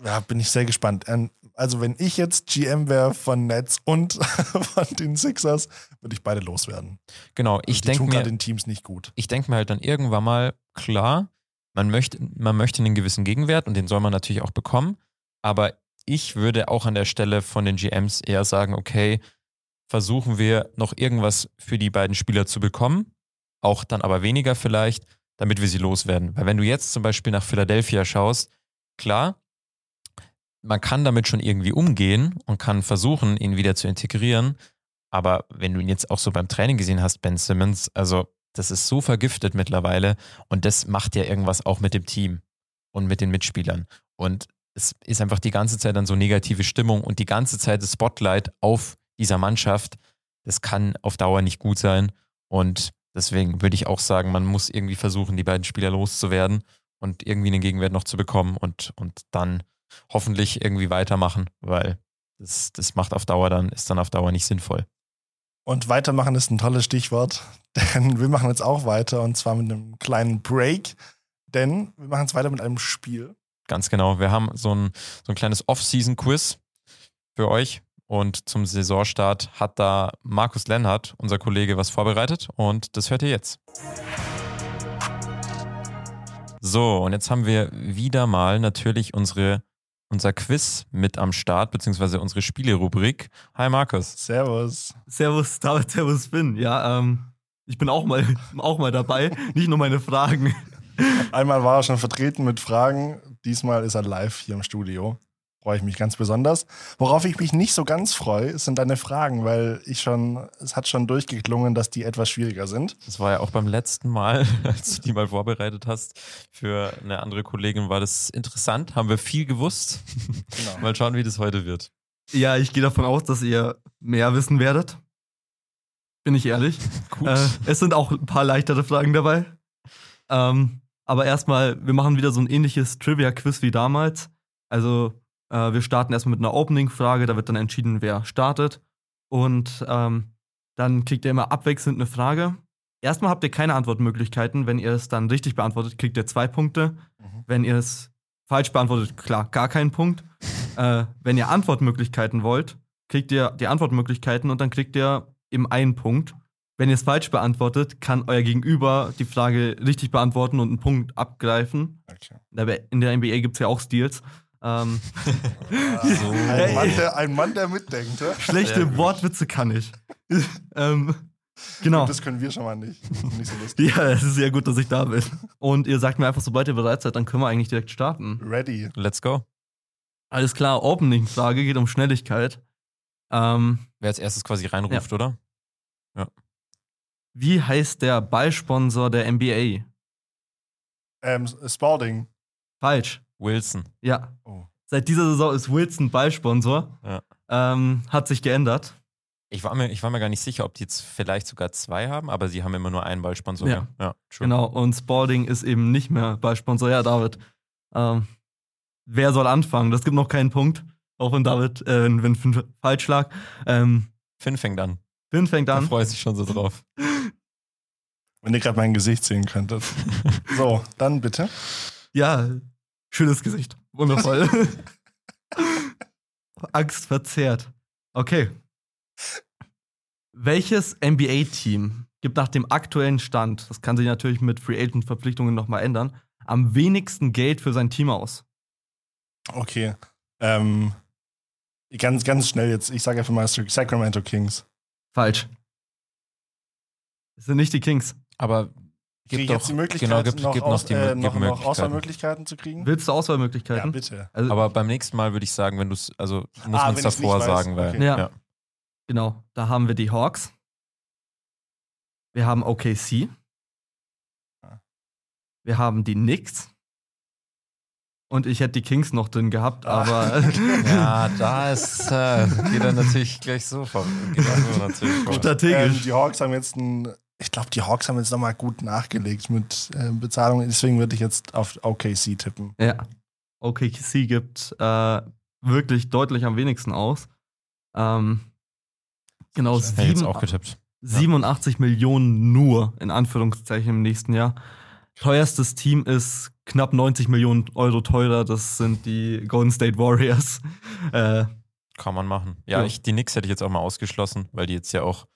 ja, bin ich sehr gespannt. Ähm, Also, wenn ich jetzt GM wäre von Nets und von den Sixers, würde ich beide loswerden. Genau, ich die denke tun mir, den Teams nicht gut. ich denke mir halt dann irgendwann mal, klar, man möchte, man möchte einen gewissen Gegenwert und den soll man natürlich auch bekommen. Aber ich würde auch an der Stelle von den GMs eher sagen, okay, versuchen wir noch irgendwas für die beiden Spieler zu bekommen, auch dann aber weniger vielleicht, damit wir sie loswerden. Weil wenn du jetzt zum Beispiel nach Philadelphia schaust, klar, man kann damit schon irgendwie umgehen und kann versuchen, ihn wieder zu integrieren. Aber wenn du ihn jetzt auch so beim Training gesehen hast, Ben Simmons, also das ist so vergiftet mittlerweile und das macht ja irgendwas auch mit dem Team und mit den Mitspielern. Und es ist einfach die ganze Zeit dann so negative Stimmung und die ganze Zeit das Spotlight auf dieser Mannschaft. Das kann auf Dauer nicht gut sein. Und deswegen würde ich auch sagen, man muss irgendwie versuchen, die beiden Spieler loszuwerden und irgendwie einen Gegenwert noch zu bekommen und, und dann hoffentlich irgendwie weitermachen, weil das, das macht auf Dauer dann, ist dann auf Dauer nicht sinnvoll. Und weitermachen ist ein tolles Stichwort, denn wir machen jetzt auch weiter und zwar mit einem kleinen Break, denn wir machen jetzt weiter mit einem Spiel. Ganz genau. Wir haben so ein, so ein kleines Off-Season-Quiz für euch. Und zum Saisonstart hat da Markus Lennart, unser Kollege, was vorbereitet. Und das hört ihr jetzt. So, und jetzt haben wir wieder mal natürlich unsere, unser Quiz mit am Start, beziehungsweise unsere Spielerubrik. Hi Markus. Servus. Servus, David, Servus, Finn. Ja, ähm, ich bin auch mal, auch mal dabei. Nicht nur meine Fragen. Einmal war er schon vertreten mit Fragen, diesmal ist er live hier im Studio. Freue ich mich ganz besonders. Worauf ich mich nicht so ganz freue, sind deine Fragen, weil ich schon, es hat schon durchgeklungen, dass die etwas schwieriger sind. Das war ja auch beim letzten Mal, als du die mal vorbereitet hast. Für eine andere Kollegin war das interessant, haben wir viel gewusst. Genau. mal schauen, wie das heute wird. Ja, ich gehe davon aus, dass ihr mehr wissen werdet. Bin ich ehrlich. Gut. Äh, es sind auch ein paar leichtere Fragen dabei. Ähm, aber erstmal, wir machen wieder so ein ähnliches Trivia-Quiz wie damals. Also, äh, wir starten erstmal mit einer Opening-Frage, da wird dann entschieden, wer startet. Und ähm, dann kriegt ihr immer abwechselnd eine Frage. Erstmal habt ihr keine Antwortmöglichkeiten. Wenn ihr es dann richtig beantwortet, kriegt ihr zwei Punkte. Mhm. Wenn ihr es falsch beantwortet, klar, gar keinen Punkt. äh, wenn ihr Antwortmöglichkeiten wollt, kriegt ihr die Antwortmöglichkeiten und dann kriegt ihr eben einen Punkt. Wenn ihr es falsch beantwortet, kann euer Gegenüber die Frage richtig beantworten und einen Punkt abgreifen. Okay. In der- NBA gibt es ja auch Steals. Ähm, Ein, Mann, der, ein Mann, der mitdenkt. Ja? Schlechte. Wortwitze kann ich. ähm, genau. Das können wir schon mal nicht. Nicht so lustig. Ja, es ist sehr gut, dass ich da bin. Und ihr sagt mir einfach, sobald ihr bereit seid, dann können wir eigentlich direkt starten. Ready. Let's go. Alles klar, Opening-Frage geht um Schnelligkeit. Ähm, Wer als erstes quasi reinruft, oder? wie heißt der Ballsponsor der NBA? Ähm, Spalding. Falsch. Wilson. Ja. Oh. Seit dieser Saison ist Wilson Ballsponsor. Ja. Ähm, hat sich geändert. Ich war, mir, ich war mir gar nicht sicher, ob die jetzt vielleicht sogar zwei haben, aber sie haben immer nur einen Ballsponsor. Ja. ja true. Genau. Und Spalding ist eben nicht mehr Ballsponsor. Ja, David. Ähm, wer soll anfangen? Das gibt noch keinen Punkt. Auch wenn David, äh, wenn Finn falsch lag. Ähm, Finn fängt an. Finn fängt Da an. freue ich mich schon so drauf. Wenn ihr gerade mein Gesicht sehen könntet. So, dann bitte. Ja, schönes Gesicht. Wundervoll. Angst verzerrt. Okay. Welches NBA-Team gibt nach dem aktuellen Stand, das kann sich natürlich mit Free Agent-Verpflichtungen nochmal ändern, am wenigsten Geld für sein Team aus? Okay. Ähm, Ganz, ganz schnell jetzt. Ich sage einfach mal Sacramento Kings. Falsch. Es sind nicht die Kings. Aber Kriege gib ich doch, jetzt die Möglichkeit, genau, gib, noch, gib aus, noch die äh, noch, noch Möglichkeiten. Auswahlmöglichkeiten zu kriegen? Willst du Ja, Auswahlmöglichkeiten? bitte. Also, Aber beim nächsten Mal würde ich sagen, wenn du es, also du musst Ah, uns wenn ich's davor weiß. sagen, weil Okay. Ja. ja. genau. Da haben wir die Hawks. Wir haben OKC. Wir haben die Knicks. Und ich hätte die Kings noch drin gehabt, Ah. aber Ja, da ist, äh, geht er natürlich gleich so vor. Geht so natürlich vor. Ähm, strategisch. die Hawks haben jetzt ein, ich glaube, die Hawks haben jetzt nochmal gut nachgelegt mit äh, Bezahlung. Deswegen würde ich jetzt auf OKC tippen. Ja. OKC gibt äh, wirklich deutlich am wenigsten aus. Ähm, genau, Hätte ich jetzt sieben, auch getippt. 87 Millionen nur, in Anführungszeichen, im nächsten Jahr. Teuerstes Team ist knapp 90 Millionen Euro teurer. Das sind die Golden State Warriors. Äh, Kann man machen. Ja, Ja. Ich, die Knicks hätte ich jetzt auch mal ausgeschlossen, weil die jetzt ja auch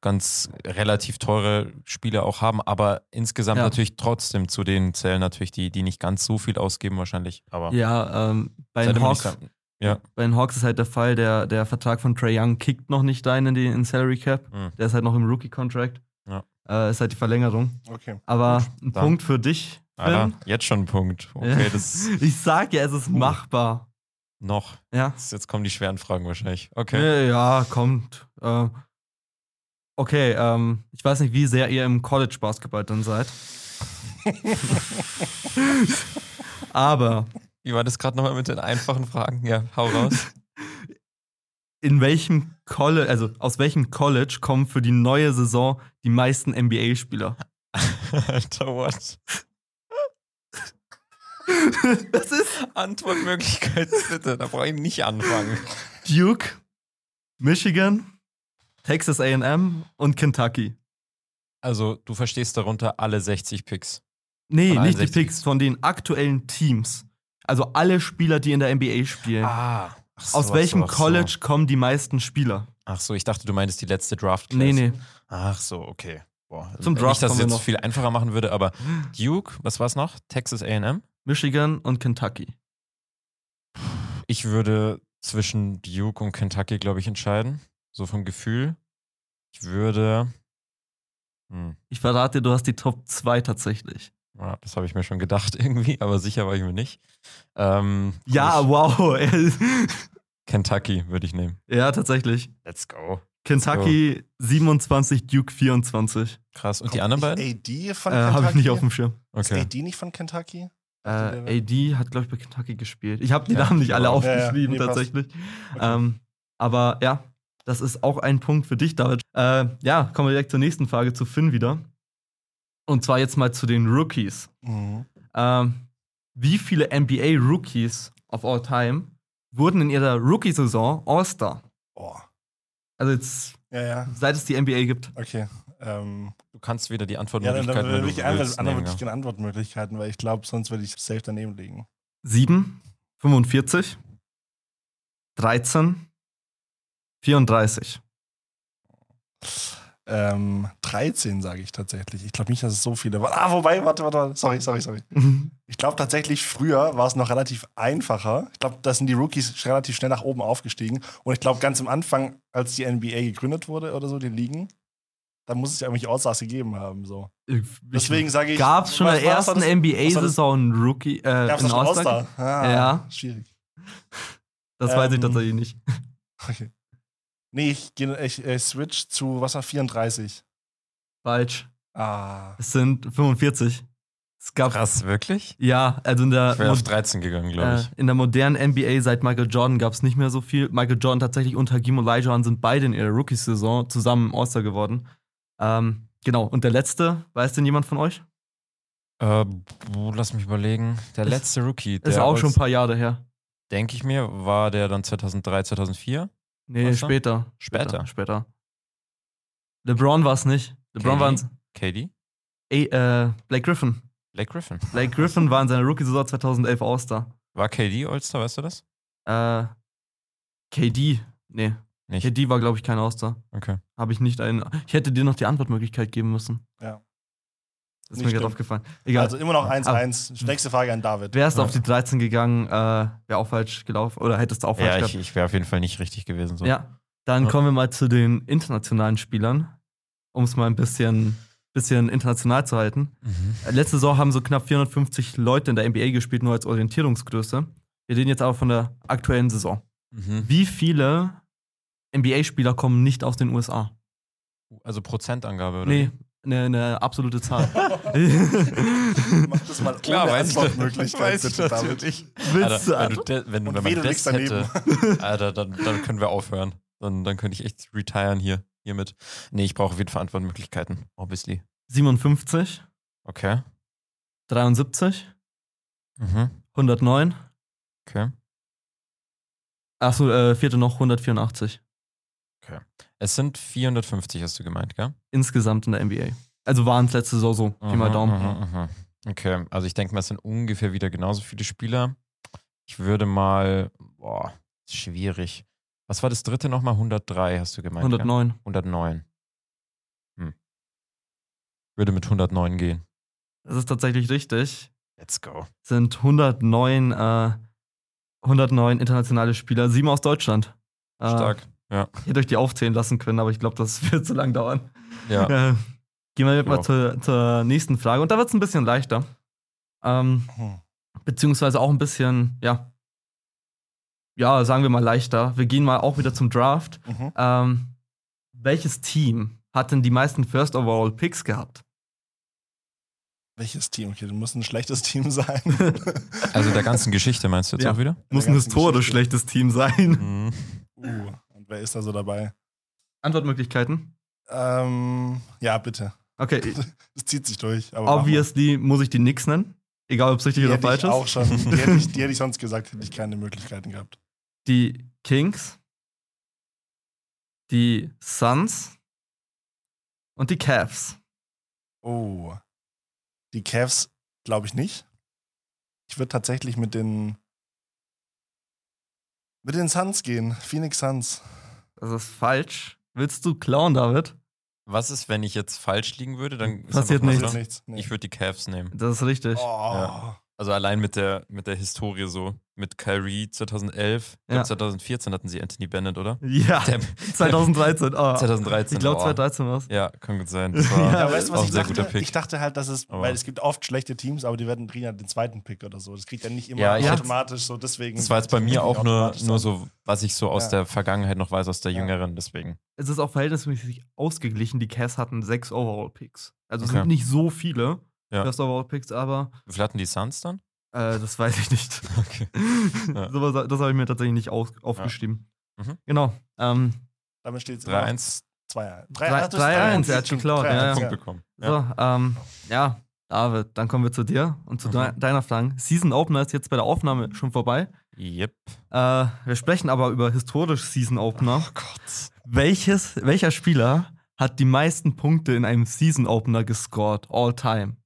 ganz relativ teure Spiele auch haben, aber insgesamt Ja. natürlich trotzdem zu denen zählen natürlich die, die nicht ganz so viel ausgeben wahrscheinlich. Aber ja, ähm, bei, den Hawks, ja, bei den Hawks ist halt der Fall, der, der Vertrag von Trey Young kickt noch nicht rein in den in Salary Cap. Mhm. Der ist halt noch im Rookie-Contract. Ja. Äh, ist halt die Verlängerung. Okay. Aber Gut, ein dann. Punkt für dich, Aha, jetzt schon ein Punkt. Okay, das Ich sag ja, es ist machbar. noch. Ja. Jetzt kommen die schweren Fragen wahrscheinlich. Okay. Ja, ja kommt. Äh, okay, ähm, ich weiß nicht, wie sehr ihr im College-Basketball dann seid. Aber Wie war das gerade nochmal mit den einfachen Fragen? Ja, hau raus. in welchem College, also aus welchem College kommen für die neue Saison die meisten NBA-Spieler? Alter, what? Das ist Antwortmöglichkeit bitte, da brauche ich nicht anfangen. Duke, Michigan, Texas AM und Kentucky. Also, du verstehst darunter alle 60 Picks. Nee, nicht die 60. Picks, von den aktuellen Teams. Also alle Spieler, die in der NBA spielen. Ah. So, Aus welchem so, College So. kommen die meisten Spieler? Ach so, ich dachte, du meintest die letzte draft Nee, nee. Ach so, okay. Boah. Zum Nicht, Draft es kommen wir jetzt noch. viel einfacher machen würde, aber Duke, was war's noch? Texas A&M? Michigan und Kentucky. Ich würde zwischen Duke und Kentucky, glaube ich, entscheiden. So vom Gefühl. Ich würde. Hm, Ich verrate dir, du hast die Top 2 tatsächlich. ja, das habe ich mir schon gedacht irgendwie, aber sicher war ich mir nicht. Ähm, Ja, ich, wow. Kentucky würde ich nehmen. ja, tatsächlich. Let's go. Kentucky 27, Duke 24. Krass. Und die anderen beiden? AD von Äh, Kentucky? Habe ich nicht auf dem Schirm. Ist Okay. AD nicht von Kentucky? Äh, AD hat, glaube ich, bei Kentucky gespielt. Ich habe die Ja, Namen nicht alle Ja, ja, aufgeschrieben, nee, passt. tatsächlich. Okay. Ähm, aber ja, das ist auch ein Punkt für dich, David. Äh, ja, kommen wir direkt zur nächsten Frage zu Finn wieder. Und zwar jetzt mal zu den Rookies. Mhm. Ähm, wie viele NBA-Rookies of all time wurden in ihrer Rookie-Saison All-Star? Oh. Also jetzt, Ja, ja. seit es die NBA gibt. Okay. Ähm, Du kannst wieder die ja, dann, Antwortmöglichkeiten, dann ich andere, willst, andere nehmen, würde ich ja. gerne Antwortmöglichkeiten, weil ich glaube, sonst würde ich safe daneben liegen. 7, 45, 13, 34. Ähm, 13 sage ich tatsächlich. Ich glaube nicht, dass es so viele waren. Ah, wobei, warte, warte, warte. Sorry, sorry, sorry. Ich glaube tatsächlich, früher war es noch relativ einfacher. Ich glaube, da sind die Rookies relativ schnell nach oben aufgestiegen. Und ich glaube, ganz am Anfang, als die NBA gegründet wurde oder so, die Ligen, da muss es ja irgendwelche Allstars gegeben haben. So. Deswegen sage ich. Gab es schon in der ersten? NBA-Saison einen Rookie, äh, schon All-Star? All-Star? Ah, Ja. Schwierig. Das weiß ich Ähm, tatsächlich nicht. Okay. Nee, ich, ich, ich switch zu, was war 34? Falsch. Ah. Es sind 45. Es gab. Krass, wirklich? Ja, also in der, Ich wäre auf Mod- 13 gegangen, glaube äh, ich. in der modernen NBA seit Michael Jordan gab es nicht mehr so viel. Michael Jordan tatsächlich und Hakim Olajuwon sind beide in ihrer Rookie-Saison zusammen All-Star geworden. Ähm, genau. Und der letzte, weiß denn jemand von euch? Äh, lass mich überlegen. Der Ist- letzte Rookie, Ist der auch schon ein paar Jahre her. denke ich mir, war der dann 2003, 2004? Nee, All-Star? später. Später? Später. LeBron war es nicht. LeBron KD? war ein, KD? Ey, äh, Blake Griffin. Blake Griffin. Blake Griffin war in seiner Rookie-Saison 2011 All-Star. War KD All-Star, weißt du das? Äh, KD. Nee, Nicht. KD war, glaube ich, kein All-Star. Okay. Habe ich nicht einen. Ich hätte dir noch die Antwortmöglichkeit geben müssen. Das ist Nicht mir gerade aufgefallen. Egal. Also immer noch 1-1. Nächste Frage an David. Wärst du auf die 13 gegangen, äh, wäre auch falsch gelaufen. Oder hättest du auch falsch Ja, gehabt. ich, ich wäre auf jeden Fall nicht richtig gewesen. So. Ja. Dann Ja. kommen wir mal zu den internationalen Spielern, um es mal ein bisschen, bisschen international zu halten. Mhm. Letzte Saison haben so knapp 450 Leute in der NBA gespielt, nur als Orientierungsgröße. Wir reden jetzt aber von der aktuellen Saison. Mhm. Wie viele NBA-Spieler kommen nicht aus den USA? Also Prozentangabe, oder? Nee, eine, eine absolute Zahl. Mach das mal Klar, ohne weiß ich, Antwortmöglichkeit, weiß ich bitte, David. natürlich. Willst du Alter, wenn, du de, wenn, Und wenn man du das hätte, Alter, dann, dann können wir aufhören. Dann, dann könnte ich echt retiren hier, hiermit. Nee, ich brauche auf jeden Fall Antwortmöglichkeiten, obviously. 57, Okay. 73, Mhm. 109. Okay. Achso, äh, vierte noch 184. Es sind 450, hast du gemeint, gell? Insgesamt in der NBA. Also waren es letzte Saison so. Pi mal Mhm, Daumen. mhm, mhm. Okay, also ich denke mal, es sind ungefähr wieder genauso viele Spieler. Ich würde mal, boah, schwierig. Was war das dritte nochmal? 103 hast du gemeint? gell? 109. 109. Hm. Würde mit 109 gehen. Das ist tatsächlich richtig. Let's go. Sind 109, äh, 109 internationale Spieler, sieben aus Deutschland. Äh, Stark. Ja. Ich hätte euch die aufzählen lassen können, aber ich glaube, das wird zu lang dauern. Ja. Äh, gehen wir mal Ja. zur, zur nächsten Frage. Und da wird es ein bisschen leichter. Ähm, Hm. beziehungsweise auch ein bisschen, ja, ja, sagen wir mal leichter. Wir gehen mal auch wieder zum Draft. Mhm. Ähm, welches Team hat denn die meisten First Overall Picks gehabt? Welches Team? Okay, das muss ein schlechtes Team sein. Also der ganzen Geschichte meinst du jetzt Ja. auch wieder? Muss ein historisch Geschichte. schlechtes Team sein. Mhm. uh, wer ist da so dabei? Antwortmöglichkeiten? Ähm, ja, bitte. Okay, Das zieht sich durch. Obviously muss ich die Knicks nennen. Egal, ob es richtig die oder falsch ich auch ist. schon. Die hätte ich, die hätte ich sonst gesagt, hätte ich keine Möglichkeiten gehabt. Die Kings, die Suns und die Cavs. Oh. Die Cavs glaube ich nicht. Ich würde tatsächlich mit den mit den Suns gehen. Phoenix Suns. Das ist falsch. Willst du klauen, David? Was ist, wenn ich jetzt falsch liegen würde? Dann ist Passiert nichts. nichts. Nee. Ich würde die Cavs nehmen. Das ist richtig. oh. Ja. Also allein mit der, mit der Historie so. Mit Kyrie 2011. Ich Ja. glaube 2014 hatten sie Anthony Bennett, oder? Ja, Der, 2013. Oh. 2013. Ich glaube, oh. 2013 war es. Ja, kann gut sein. Das war Ja, weißt du, was auch ich ein sehr dachte? guter Pick. Ich dachte halt, dass es, Aber- weil es gibt oft schlechte Teams, aber die werden kriegen ja den zweiten Pick oder so. Das kriegt ja nicht immer Ja, automatisch so, deswegen. Das war jetzt bei mir auch nur, nur so, was ich so aus Ja. der Vergangenheit noch weiß, aus der Ja. jüngeren, deswegen. Es ist auch verhältnismäßig ausgeglichen. Die Cavs hatten sechs Overall-Picks. Also es Okay. sind nicht so viele Ja. First Overall-Picks, aber Wie viel hatten die Suns dann? äh, das weiß ich nicht. Okay. Ja. Das habe ich mir tatsächlich nicht auf, aufgeschrieben. Mhm. Genau. Ähm, Damit steht es 3-1 2-1. Drei- 3-1, 3-1, er hat geklaut, ja, ja. Punkt bekommen. Ja. So, ähm, ja, David, dann kommen wir zu dir und zu Mhm. de deiner Frage. Season Opener ist jetzt bei der Aufnahme schon vorbei. Yep. Äh, wir sprechen aber über historisch Season Opener. Oh Gott. Welches, welcher Spieler hat die meisten Punkte in einem Season Opener gescored, all time?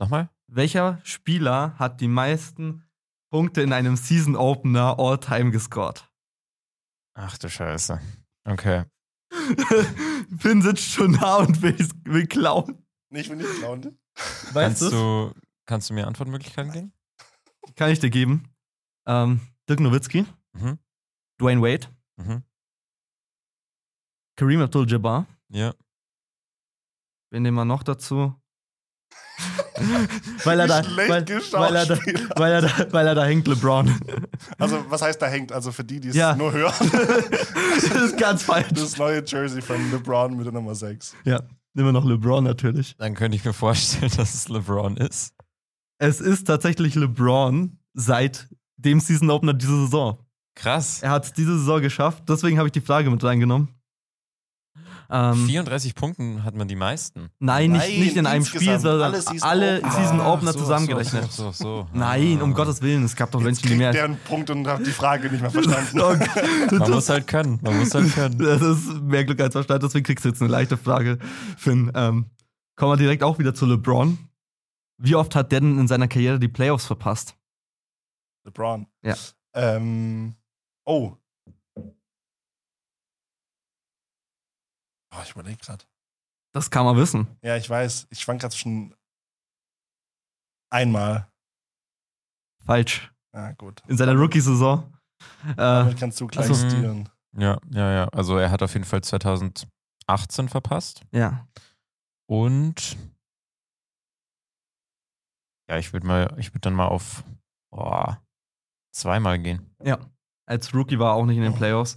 Nochmal? Welcher Spieler hat die meisten Punkte in einem Season Opener all time gescored? Ach du Scheiße. Okay. Finn sitzt schon da und will, will klauen. Nicht, wenn ich klauen. Weißt Kannst du's? du, kannst du mir Antwortmöglichkeiten geben? Kann ich dir geben. Ähm, Dirk Nowitzki, Mhm. Dwayne Wade, Mhm. Kareem Abdul-Jabbar. Ja. Wen nehmen wir noch dazu? Weil, er da, Schlecht weil, weil, er da, weil, er da, weil er da hängt, LeBron. Also, was heißt da hängt? Also, für die, die es Ja. nur hören, das ist ganz falsch. das neue Jersey von LeBron mit der Nummer 6. ja, nehmen wir noch LeBron natürlich. Dann könnte ich mir vorstellen, dass es LeBron ist. Es ist tatsächlich LeBron seit dem Season Opener diese Saison. Krass. Er hat es diese Saison geschafft, deswegen habe ich die Frage mit reingenommen. Ähm, 34 Punkten hat man die meisten. nein, nicht, Nein, nicht in einem. Spiel, sondern Alle alle Season Season, Opener. So, zusammengerechnet. So, so, so. Nein, um Ah. Gottes Willen, es gab doch Jetzt Menschen, die mehr. der einen Punkt und hat die Frage nicht mehr verstanden. Man muss halt können. Man muss halt können. Das ist mehr Glück als Verstand, deswegen kriegst du jetzt eine leichte Frage, Finn. Ähm, kommen wir direkt auch wieder zu LeBron. Wie oft hat der denn in seiner Karriere die Playoffs verpasst? LeBron. Ja. Ähm, oh. Oh. Ich überlege gerade. Das kann man wissen. Ja, ich weiß. Ich schwank gerade schon einmal. Falsch. Ja, gut. In seiner Rookie-Saison. Äh, Damit kannst du gleich also- stealen. Ja, ja, ja. Also er hat auf jeden Fall 2018 verpasst. ja. Und ja, ich würde mal, ich würde dann mal auf boah, zweimal gehen. Ja. Als Rookie war er auch nicht in den Playoffs.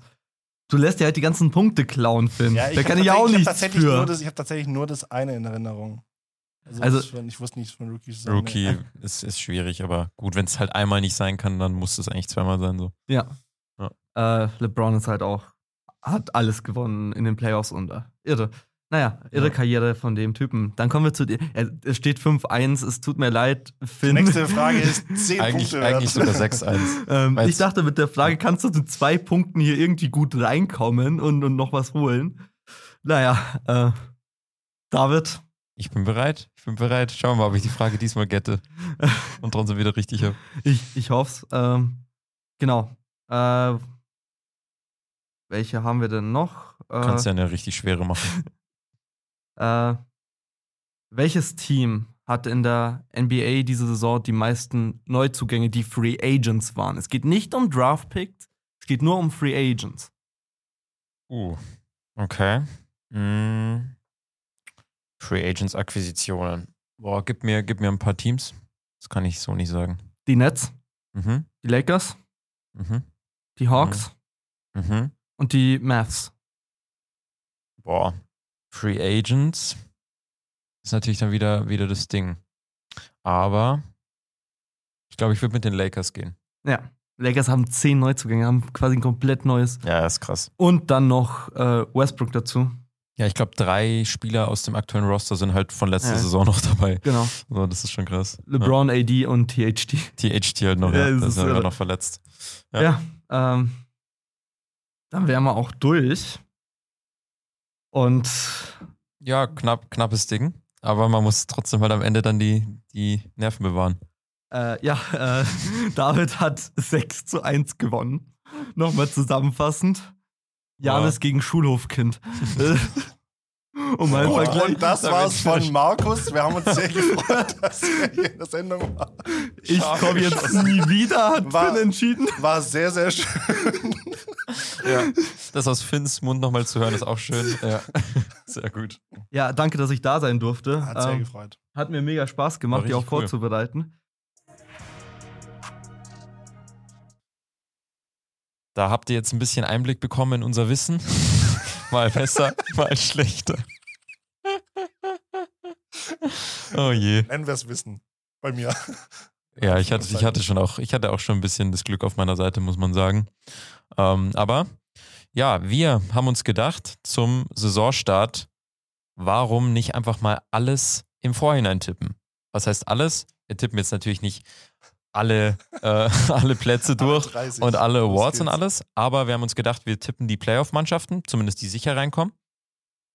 Du lässt dir halt die ganzen Punkte klauen, Finn. Ja, da kann ich ja auch das, ich habe tatsächlich nur das eine in Erinnerung. Also, Also- von, ich wusste nichts von Rookies. Rookie ist, ist schwierig, aber gut, wenn es halt einmal nicht sein kann, dann muss es eigentlich zweimal sein. So. Ja. Äh, LeBron ist halt auch, hat alles gewonnen in den Playoffs und äh, irre. Naja, irre Ja. Karriere von dem Typen. Dann kommen wir zu dir. Er- Es steht 5-1, es tut mir leid, Die Finn. nächste Frage ist 10 Eigentlich, Punkte eigentlich sogar 6-1. ähm, ich dachte, mit der Frage kannst du zu zwei Punkten hier irgendwie gut reinkommen und, und noch was holen. Naja, äh, David, Ich bin bereit. Ich bin bereit. Schauen wir mal, ob ich die Frage diesmal gette und trotzdem wieder richtig habe. ich, ich hoffe ähm, Genau. Äh, welche haben wir denn noch? Du kannst Äh, ja eine richtig schwere machen. Äh, welches Team hat in der NBA diese Saison die meisten Neuzugänge, die Free Agents waren? Es geht nicht um Draft Picks, es geht nur um Free Agents. Uh, okay. Mm. Free Agents Akquisitionen. Boah, gib mir, gib mir ein paar Teams. Das kann ich so nicht sagen. Die Nets, Mhm. die Lakers, Mhm. die Hawks Mhm. und die Mavs. Boah. Free Agents ist natürlich dann wieder, wieder das Ding. Aber ich glaube, ich würde mit den Lakers gehen. Ja. Lakers haben zehn Neuzugänge, haben quasi ein komplett neues. Ja, ist krass. Und dann noch äh, Westbrook dazu. Ja, ich glaube, drei Spieler aus dem aktuellen Roster sind halt von letzter Ja. Saison noch dabei. Genau. So, das ist schon krass. LeBron, AD und THD. Ja. THT halt noch, Ja, ja. das Das ist ja irre. noch verletzt. Ja. Ja, ähm, dann wären wir auch durch. Und Ja, knapp, knappes Ding. Aber man muss trotzdem halt am Ende dann die, die Nerven bewahren. äh, ja, äh, David hat 6 zu 1 gewonnen. Nochmal zusammenfassend. Janis Ja. gegen Schulhofkind. Um mal Gut, Vergleich. und das war's von Markus. Wir haben uns sehr gefreut, dass wir hier in der Sendung waren. Ich komme jetzt nie wieder, hat War- Finn entschieden. War sehr, sehr schön. Ja. Das aus Finns Mund nochmal zu hören, ist auch schön. Ja. Sehr gut. Ja, danke, dass ich da sein durfte. Hat sehr Ähm, gefreut. hat mir mega Spaß gemacht, die auch cool. vorzubereiten. Da habt ihr jetzt ein bisschen Einblick bekommen in unser Wissen. mal besser, mal schlechter. oh je. Nennen wir es Wissen. Bei mir. Ja, ich hatte, ich hatte schon auch, ich hatte auch schon ein bisschen das Glück auf meiner Seite, muss man sagen. Ähm, aber ja, wir haben uns gedacht, zum Saisonstart, warum nicht einfach mal alles im Vorhinein tippen? Was heißt alles? Wir tippen jetzt natürlich nicht alle, äh, alle Plätze durch 30. und alle Awards und alles, aber wir haben uns gedacht, wir tippen die Playoff-Mannschaften, zumindest die sicher reinkommen.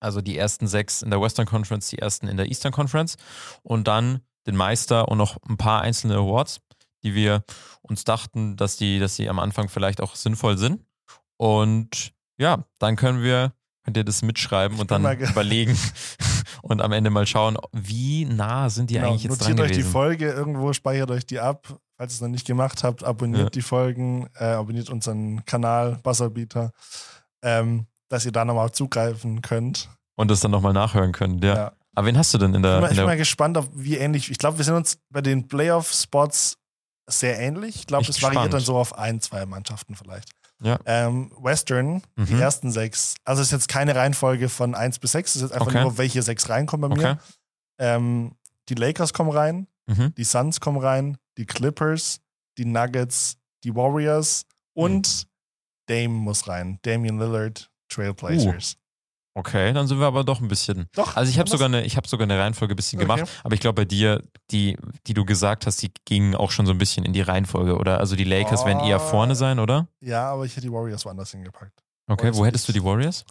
Also die ersten sechs in der Western Conference, die ersten in der Eastern Conference und dann den Meister und noch ein paar einzelne Awards, die wir uns dachten, dass die, dass die am Anfang vielleicht auch sinnvoll sind. Und ja, dann können wir, könnt ihr das mitschreiben und dann überlegen und am Ende mal schauen, wie nah sind die Genau, eigentlich jetzt notiert dran euch die gewesen. Folge irgendwo, speichert euch die ab. Falls ihr es noch nicht gemacht habt, abonniert Ja. die Folgen, äh, abonniert unseren Kanal, Buzzerbeater, ähm, dass ihr da nochmal zugreifen könnt. Und das dann nochmal nachhören können. Ja. Ja. Aber wen hast du denn in der, Ich bin, in ich bin mal gespannt, auf wie ähnlich. Ich glaube, wir sind uns bei den Playoff-Spots sehr ähnlich. Ich glaube, es variiert dann so auf ein, zwei Mannschaften vielleicht. Ja. Ähm, Western, die Mhm. ersten sechs. Also es ist jetzt keine Reihenfolge von 1 bis 6, es ist jetzt einfach Okay. nur, welche sechs reinkommen bei mir. Okay. Ähm, die Lakers kommen rein, Mhm. die Suns kommen rein, die Clippers, die Nuggets, die Warriors und Dame muss rein. Damian Lillard, Trailblazers. Okay, dann sind wir aber doch ein bisschen. Doch. Also ich habe sogar eine, ich habe sogar eine Reihenfolge ein bisschen Okay. gemacht, aber ich glaube bei dir, die, die du gesagt hast, die gingen auch schon so ein bisschen in die Reihenfolge, oder? Also die Lakers werden eher Oh. vorne sein, oder? Ja, aber ich hätte die Warriors woanders hingepackt. Okay, Warriors wo hättest du die Warriors?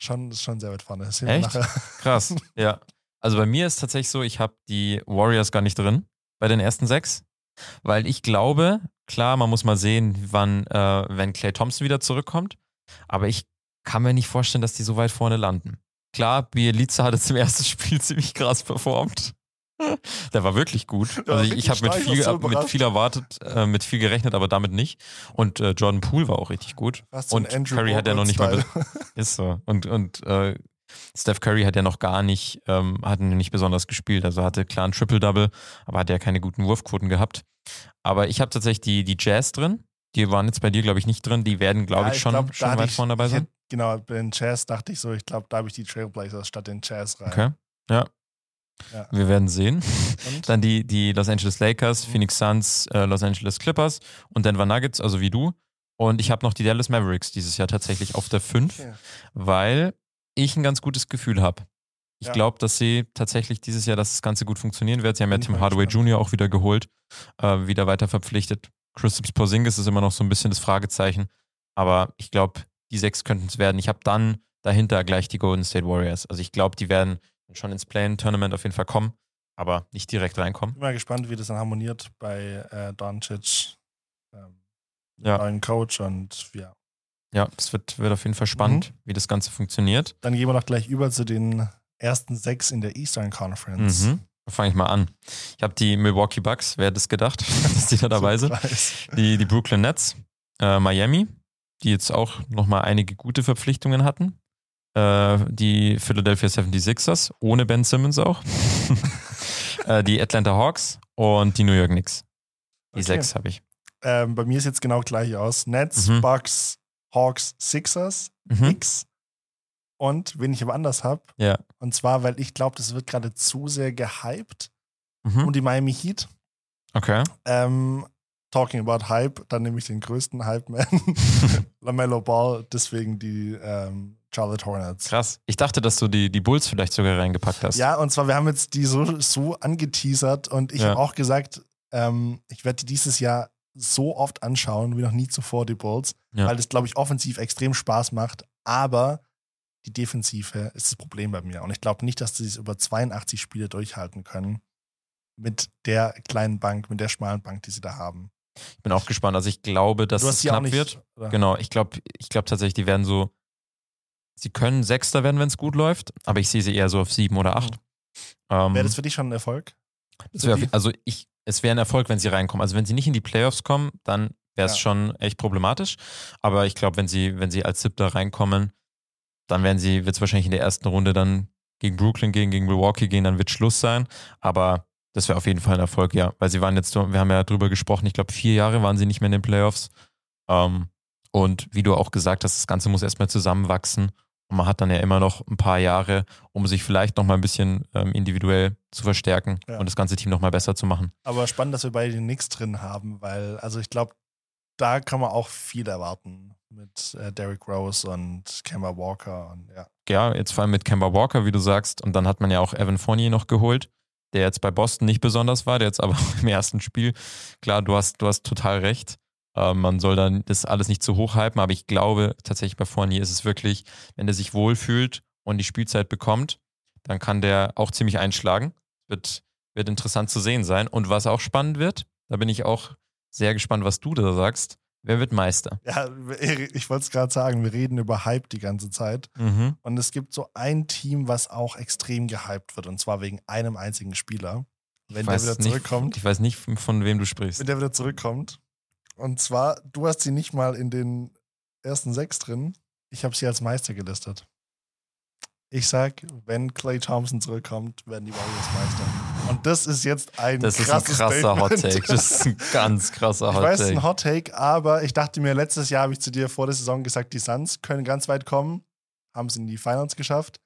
Schon, schon sehr weit vorne. Das sehen Echt? Krass, ja. Also bei mir ist tatsächlich so, ich habe die Warriors gar nicht drin bei den ersten sechs, weil ich glaube, klar, man muss mal sehen, wann, äh, wenn Clay Thompson wieder zurückkommt, aber ich kann mir nicht vorstellen, dass die so weit vorne landen. klar, Bielica hatte zum ersten Spiel ziemlich krass performt. Der war wirklich gut. Also ich, ich habe mit viel, so mit viel erwartet, äh, mit viel gerechnet, aber damit nicht. Und äh, Jordan Poole war auch richtig gut. So Und Andrew Curry hat ja noch nicht mal. Ist so. Und, und äh, Steph Curry hat ja noch gar nicht, ähm, hat nicht besonders gespielt. Also hatte klar ein Triple-Double, aber hat ja keine guten Wurfquoten gehabt. Aber ich habe tatsächlich die, die Jazz drin. Die waren jetzt bei dir, glaube ich, nicht drin. Die werden, glaube Ja, ich, schon, glaub, schon weit ich- vorne dabei sein. Genau, bei den Jazz dachte ich so, ich glaube, da habe ich die Trailblazers statt den Jazz rein. Okay. Ja. Ja. Wir werden sehen. Und? Dann die, die Los Angeles Lakers, Mhm. Phoenix Suns, äh, Los Angeles Clippers und Denver Nuggets, also wie du. Und ich habe noch die Dallas Mavericks dieses Jahr tatsächlich auf der 5, Okay. weil ich ein ganz gutes Gefühl habe. Ich Ja. glaube, dass sie tatsächlich dieses Jahr, dass das Ganze gut funktionieren wird. Sie haben ja Tim Hardaway. Jr. auch wieder geholt, äh, wieder weiter verpflichtet. Christoph Porzingis ist immer noch so ein bisschen das Fragezeichen. Aber ich glaube, die sechs könnten es werden. Ich habe dann dahinter gleich die Golden State Warriors. Also ich glaube, die werden schon ins Play-In-Tournament auf jeden Fall kommen, aber nicht direkt reinkommen. Bin mal gespannt, wie das dann harmoniert bei äh, Doncic, ähm, Ja. neuen Coach und ja. Ja, es wird, wird auf jeden Fall spannend, wie das Ganze funktioniert. Dann gehen wir noch gleich über zu den ersten sechs in der Eastern Conference. Mhm. Da fange ich mal an. Ich habe die Milwaukee Bucks, wer hätte das gedacht, dass die da dabei sind. Die, die Brooklyn Nets, äh, Miami, die jetzt auch nochmal einige gute Verpflichtungen hatten. Äh, die Philadelphia 76ers, ohne Ben Simmons auch. äh, die Atlanta Hawks und die New York Knicks. Die Okay. sechs habe ich. Ähm, bei mir sieht es genau gleich aus. Nets, Mhm. Bucks, Hawks, Sixers, Mhm. Knicks. Und wen ich aber anders habe, Ja. und zwar, weil ich glaube, das wird gerade zu sehr gehypt Mhm. um die Miami Heat. Okay. Ähm, talking about Hype, dann nehme ich den größten Hype-Man, LaMelo Ball, deswegen die ähm, Charlotte Hornets. Krass. Ich dachte, dass du die, die Bulls vielleicht sogar reingepackt hast. Ja, und zwar, wir haben jetzt die so, so angeteasert und ich Ja. habe auch gesagt, ähm, ich werde die dieses Jahr so oft anschauen wie noch nie zuvor, die Bulls, Ja. weil das, glaube ich, offensiv extrem Spaß macht, aber die Defensive ist das Problem bei mir. Und ich glaube nicht, dass sie es über 82 Spiele durchhalten können mit der kleinen Bank, mit der schmalen Bank, die sie da haben. Ich bin auch gespannt. Also ich glaube, dass es knapp nicht. wird. oder? Genau, ich glaube ich glaub tatsächlich, die werden so, sie können Sechster werden, wenn es gut läuft, aber ich sehe sie eher so auf sieben oder acht. Ähm, Wäre das für dich schon ein Erfolg? wär, also ich, es wäre ein Erfolg, wenn sie reinkommen. Also wenn sie nicht in die Playoffs kommen, dann wäre es Ja. schon echt problematisch. Aber ich glaube, wenn sie, wenn sie als Siebter reinkommen, dann werden sie, wird es wahrscheinlich in der ersten Runde dann gegen Brooklyn gehen, gegen Milwaukee gehen, dann wird Schluss sein. Aber das wäre auf jeden Fall ein Erfolg, ja. Weil sie waren jetzt, so- wir haben ja drüber gesprochen, ich glaube, vier Jahre waren sie nicht mehr in den Playoffs. Ähm, und wie du auch gesagt hast, das Ganze muss erstmal zusammenwachsen. Und man hat dann ja immer noch ein paar Jahre, um sich vielleicht nochmal ein bisschen ähm, individuell zu verstärken Ja. und das ganze Team nochmal besser zu machen. Aber spannend, dass wir beide den Nix drin haben, weil, also ich glaube, da kann man auch viel erwarten mit äh, Derrick Rose und Kemba Walker und ja. Ja, jetzt vor allem mit Kemba Walker, wie du sagst. Und dann hat man ja auch Evan Fournier noch geholt, der jetzt bei Boston nicht besonders war, der jetzt aber im ersten Spiel, klar, du hast, du hast total recht. Äh, man soll dann das alles nicht zu hoch hypen, aber ich glaube tatsächlich bei Fournier ist es wirklich, wenn der sich wohlfühlt und die Spielzeit bekommt, dann kann der auch ziemlich einschlagen. Wird, wird interessant zu sehen sein. Und was auch spannend wird, da bin ich auch sehr gespannt, was du da sagst. Wer wird Meister? Ja, ich wollte es gerade sagen, wir reden über Hype die ganze Zeit. Mhm. Und es gibt so ein Team, was auch extrem gehypt wird, und zwar wegen einem einzigen Spieler. Wenn der wieder nicht- zurückkommt. Ich weiß nicht, von wem du sprichst. Wenn der wieder zurückkommt. Und zwar, du hast sie nicht mal in den ersten sechs drin. Ich habe sie als Meister gelistet. Ich sag, wenn Clay Thompson zurückkommt, werden die Warriors Meister. Und das ist jetzt ein Das ist ein krasses krasser Hot Statement. Take. Das ist ein ganz krasser Ich Hot weiß, es ist Take. ein Hot Take, aber ich dachte mir, letztes Jahr habe ich zu dir vor der Saison gesagt, die Suns können ganz weit kommen, haben es in die Finals geschafft.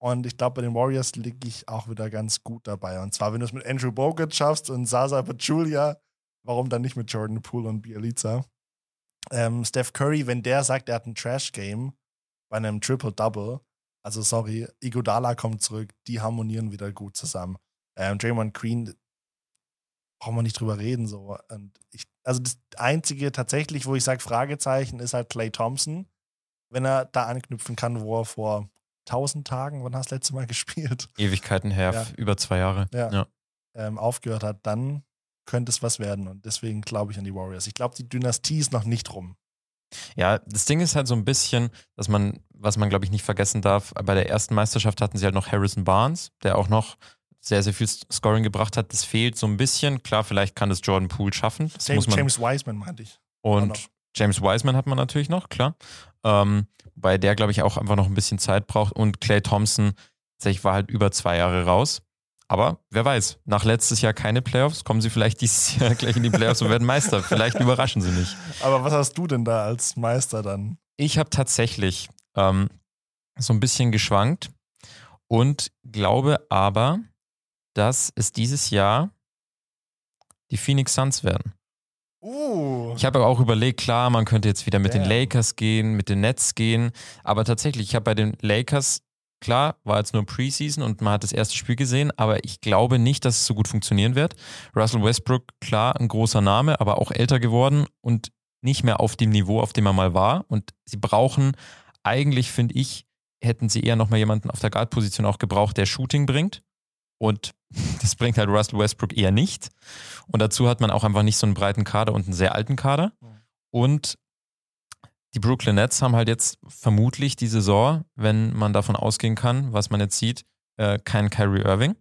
Und ich glaube, bei den Warriors liege ich auch wieder ganz gut dabei. Und zwar, wenn du es mit Andrew Bogut schaffst und Sasa Pachulia, warum dann nicht mit Jordan Poole und Bielica? Ähm, Steph Curry, wenn der sagt, er hat ein Trash-Game bei einem Triple-Double, also sorry, Iguodala kommt zurück, die harmonieren wieder gut zusammen. Ähm, Draymond Green, brauchen wir nicht drüber reden. So. Und ich, also das Einzige tatsächlich, wo ich sage, Fragezeichen, ist halt Clay Thompson. Wenn er da anknüpfen kann, wo er vor 1000 Tagen, wann hast du das letzte Mal gespielt, Ewigkeiten her, Ja. über zwei Jahre. Ja. Ja. ähm, aufgehört hat, dann könnte es was werden. Und deswegen glaube ich an die Warriors. Ich glaube, die Dynastie ist noch nicht rum. Ja, das Ding ist halt so ein bisschen, dass man, was man glaube ich nicht vergessen darf, bei der ersten Meisterschaft hatten sie halt noch Harrison Barnes, der auch noch sehr, sehr viel Scoring gebracht hat. Das fehlt so ein bisschen. Klar, vielleicht kann das Jordan Poole schaffen. Das James, James Wiseman meinte ich. und. James Wiseman hat man natürlich noch, klar. Ähm, bei der, glaube ich, auch einfach noch ein bisschen Zeit braucht. Und Clay Thompson, tatsächlich war halt über zwei Jahre raus. Aber wer weiß, nach letztes Jahr keine Playoffs, kommen sie vielleicht dieses Jahr gleich in die Playoffs und werden Meister. Vielleicht überraschen sie mich. Aber was hast du denn da als Meister dann? Ich habe tatsächlich ähm, so ein bisschen geschwankt und glaube aber, dass es dieses Jahr die Phoenix Suns werden. Uh. Ich habe aber auch überlegt, klar, man könnte jetzt wieder mit den Damn. Lakers gehen, mit den Nets gehen, aber tatsächlich, ich habe bei den Lakers, klar, war jetzt nur Preseason und man hat das erste Spiel gesehen, aber ich glaube nicht, dass es so gut funktionieren wird. Russell Westbrook, klar, ein großer Name, aber auch älter geworden und nicht mehr auf dem Niveau, auf dem er mal war. Und sie brauchen eigentlich, finde ich, hätten sie eher nochmal jemanden auf der Guard-Position auch gebraucht, der Shooting bringt. Und das bringt halt Russell Westbrook eher nicht. Und dazu hat man auch einfach nicht so einen breiten Kader und einen sehr alten Kader. Und die Brooklyn Nets haben halt jetzt vermutlich die Saison, wenn man davon ausgehen kann, was man jetzt sieht, äh, keinen Kyrie Irving,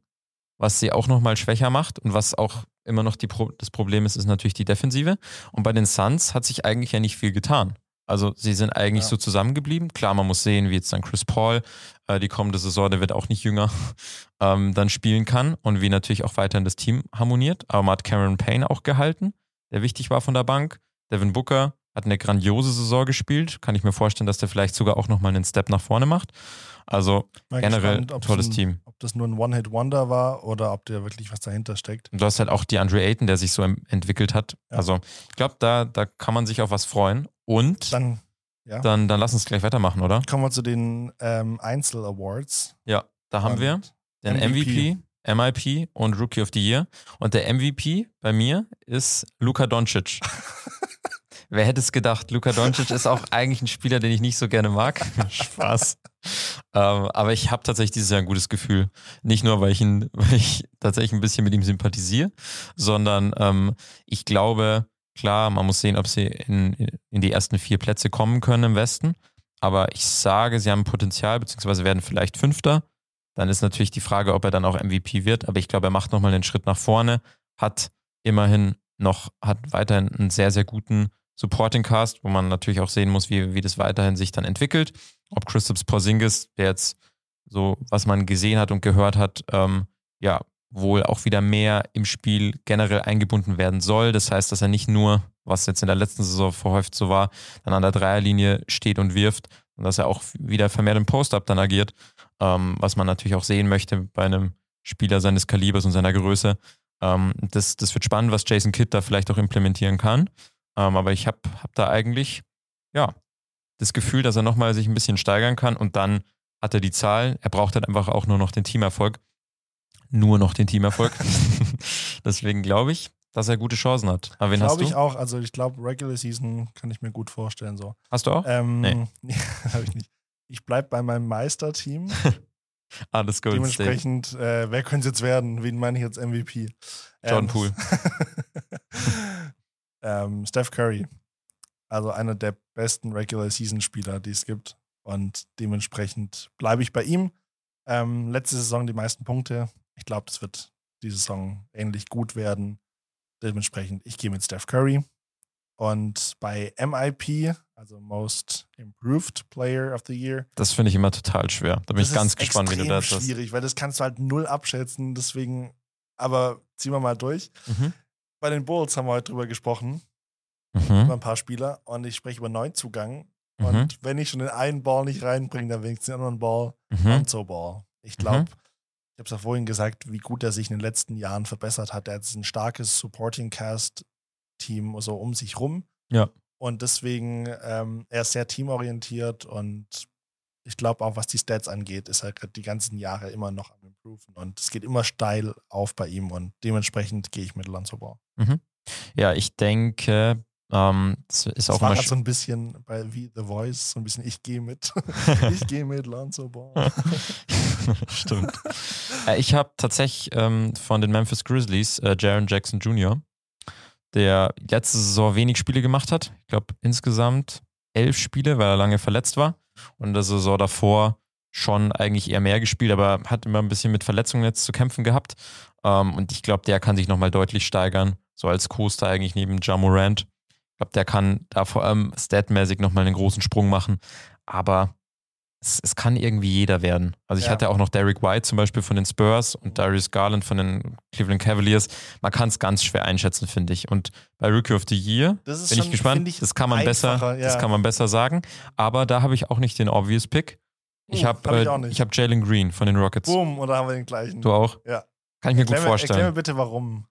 was sie auch nochmal schwächer macht und was auch immer noch Pro das Problem ist, ist natürlich die Defensive. Und bei den Suns hat sich eigentlich ja nicht viel getan. Also sie sind eigentlich Ja. so zusammengeblieben. Klar, man muss sehen, wie jetzt dann Chris Paul äh, die kommende Saison, der wird auch nicht jünger, ähm, dann spielen kann und wie natürlich auch weiterhin das Team harmoniert. Aber man hat Cameron Payne auch gehalten, der wichtig war von der Bank. Devin Booker hat eine grandiose Saison gespielt. Kann ich mir vorstellen, dass der vielleicht sogar auch nochmal einen Step nach vorne macht. Also Mal generell gespannt, tolles ein, Team. Ob das nur ein One-Hit-Wonder war oder ob da wirklich was dahinter steckt. Und du hast halt auch die Andre Ayton, der sich so entwickelt hat. Ja. Also ich glaube, da, da kann man sich auf was freuen. Und dann, Dann ja, dann, lass uns gleich weitermachen, oder? kommen wir zu den ähm, Einzel-Awards. Ja, da haben wir den MVP, MVP. MIP und Rookie of the Year. Und der MVP bei mir ist Luka Doncic. Wer hätte es gedacht? Luka Doncic ist auch eigentlich ein Spieler, den ich nicht so gerne mag. Spaß. Ähm, aber ich habe tatsächlich dieses Jahr ein gutes Gefühl. Nicht nur, weil ich, ihn, weil ich tatsächlich ein bisschen mit ihm sympathisiere, sondern ähm, ich glaube, klar, man muss sehen, ob sie in, in die ersten vier Plätze kommen können im Westen. Aber ich sage, sie haben Potenzial, beziehungsweise werden vielleicht Fünfter. Dann ist natürlich die Frage, ob er dann auch MVP wird. Aber ich glaube, er macht nochmal einen Schritt nach vorne, hat immerhin noch, hat weiterhin einen sehr, sehr guten Supporting Cast, wo man natürlich auch sehen muss, wie, wie das weiterhin sich dann entwickelt. Ob Christoph Porzingis, der jetzt so, was man gesehen hat und gehört hat, ähm, ja, wohl auch wieder mehr im Spiel generell eingebunden werden soll. Das heißt, dass er nicht nur, was jetzt in der letzten Saison verhäuft so war, dann an der Dreierlinie steht und wirft, und dass er auch wieder vermehrt im Post-Up dann agiert, ähm, was man natürlich auch sehen möchte bei einem Spieler seines Kalibers und seiner Größe. Ähm, das, das wird spannend, was Jason Kidd da vielleicht auch implementieren kann. Ähm, aber ich habe hab da eigentlich, ja, das Gefühl, dass er nochmal sich ein bisschen steigern kann und dann hat er die Zahl. Er braucht halt einfach auch nur noch den Teamerfolg. Nur noch den Teamerfolg. Deswegen glaube ich, dass er gute Chancen hat. Aber wen hast Glaube du? ich auch. Also ich glaube, Regular Season kann ich mir gut vorstellen. So. Hast du auch? Ähm, Nee. nee, habe ich nicht. Ich bleibe bei meinem Meisterteam. ah, das Golden State. Dementsprechend, äh, wer könnte es jetzt werden? Wen meine ich jetzt MVP? Jordan Ähm, Poole. Ähm, Steph Curry. Also einer der besten Regular Season Spieler, die es gibt. Und dementsprechend bleibe ich bei ihm. Ähm, letzte Saison die meisten Punkte. Ich glaube, das wird diese Saison ähnlich gut werden. Dementsprechend, ich gehe mit Steph Curry. Und bei MIP, also Most Improved Player of the Year, Das finde ich immer total schwer. Da bin das ich ganz ist gespannt, wie du das hast. schwierig, weil das kannst du halt null abschätzen. Deswegen, aber ziehen wir mal durch. Mhm. Bei den Bulls haben wir heute drüber gesprochen, Mhm. über ein paar Spieler. Und ich spreche über Neuzugang. Mhm. Und wenn ich schon den einen Ball nicht reinbringe, dann wenigstens den anderen Ball. Mhm. Lonzo Ball. Ich glaube, Mhm. ich habe es ja vorhin gesagt, wie gut er sich in den letzten Jahren verbessert hat. Er hat ein starkes Supporting Cast Team so um sich rum. Ja. Und deswegen, ähm, er ist sehr teamorientiert und ich glaube auch, was die Stats angeht, ist er gerade die ganzen Jahre immer noch am Improven und es geht immer steil auf bei ihm und dementsprechend gehe ich mit Lonzo Ball. Ja, ich denke, ähm, das ist Das auch war sch- so ein bisschen bei wie The Voice, so ein bisschen ich gehe mit. ich gehe mit Lonzo Ball. Stimmt. Äh, ich habe tatsächlich ähm, von den Memphis Grizzlies äh, Jaron Jackson Jr., der letzte Saison wenig Spiele gemacht hat. Ich glaube insgesamt elf Spiele, weil er lange verletzt war. Und der Saison davor schon eigentlich eher mehr gespielt, aber hat immer ein bisschen mit Verletzungen jetzt zu kämpfen gehabt. Ähm, und ich glaube, der kann sich nochmal deutlich steigern, so als Coaster eigentlich neben Jamorant. Ich glaube, der kann da vor allem statmäßig nochmal einen großen Sprung machen. Aber es, es, kann irgendwie jeder werden. Also ich ja. hatte auch noch Derek White zum Beispiel von den Spurs und Darius Garland von den Cleveland Cavaliers. Man kann es ganz schwer einschätzen, finde ich. Und bei Rookie of the Year bin schon, ich gespannt. Ich, das kann man besser, ja. das kann man besser sagen. Aber da habe ich auch nicht den obvious Pick. Ich uh, habe äh, hab Jalen Green von den Rockets. Boom, oder haben wir den gleichen? Du auch? Ja. Kann ich mir erklär gut vorstellen. Erklär mir bitte, warum.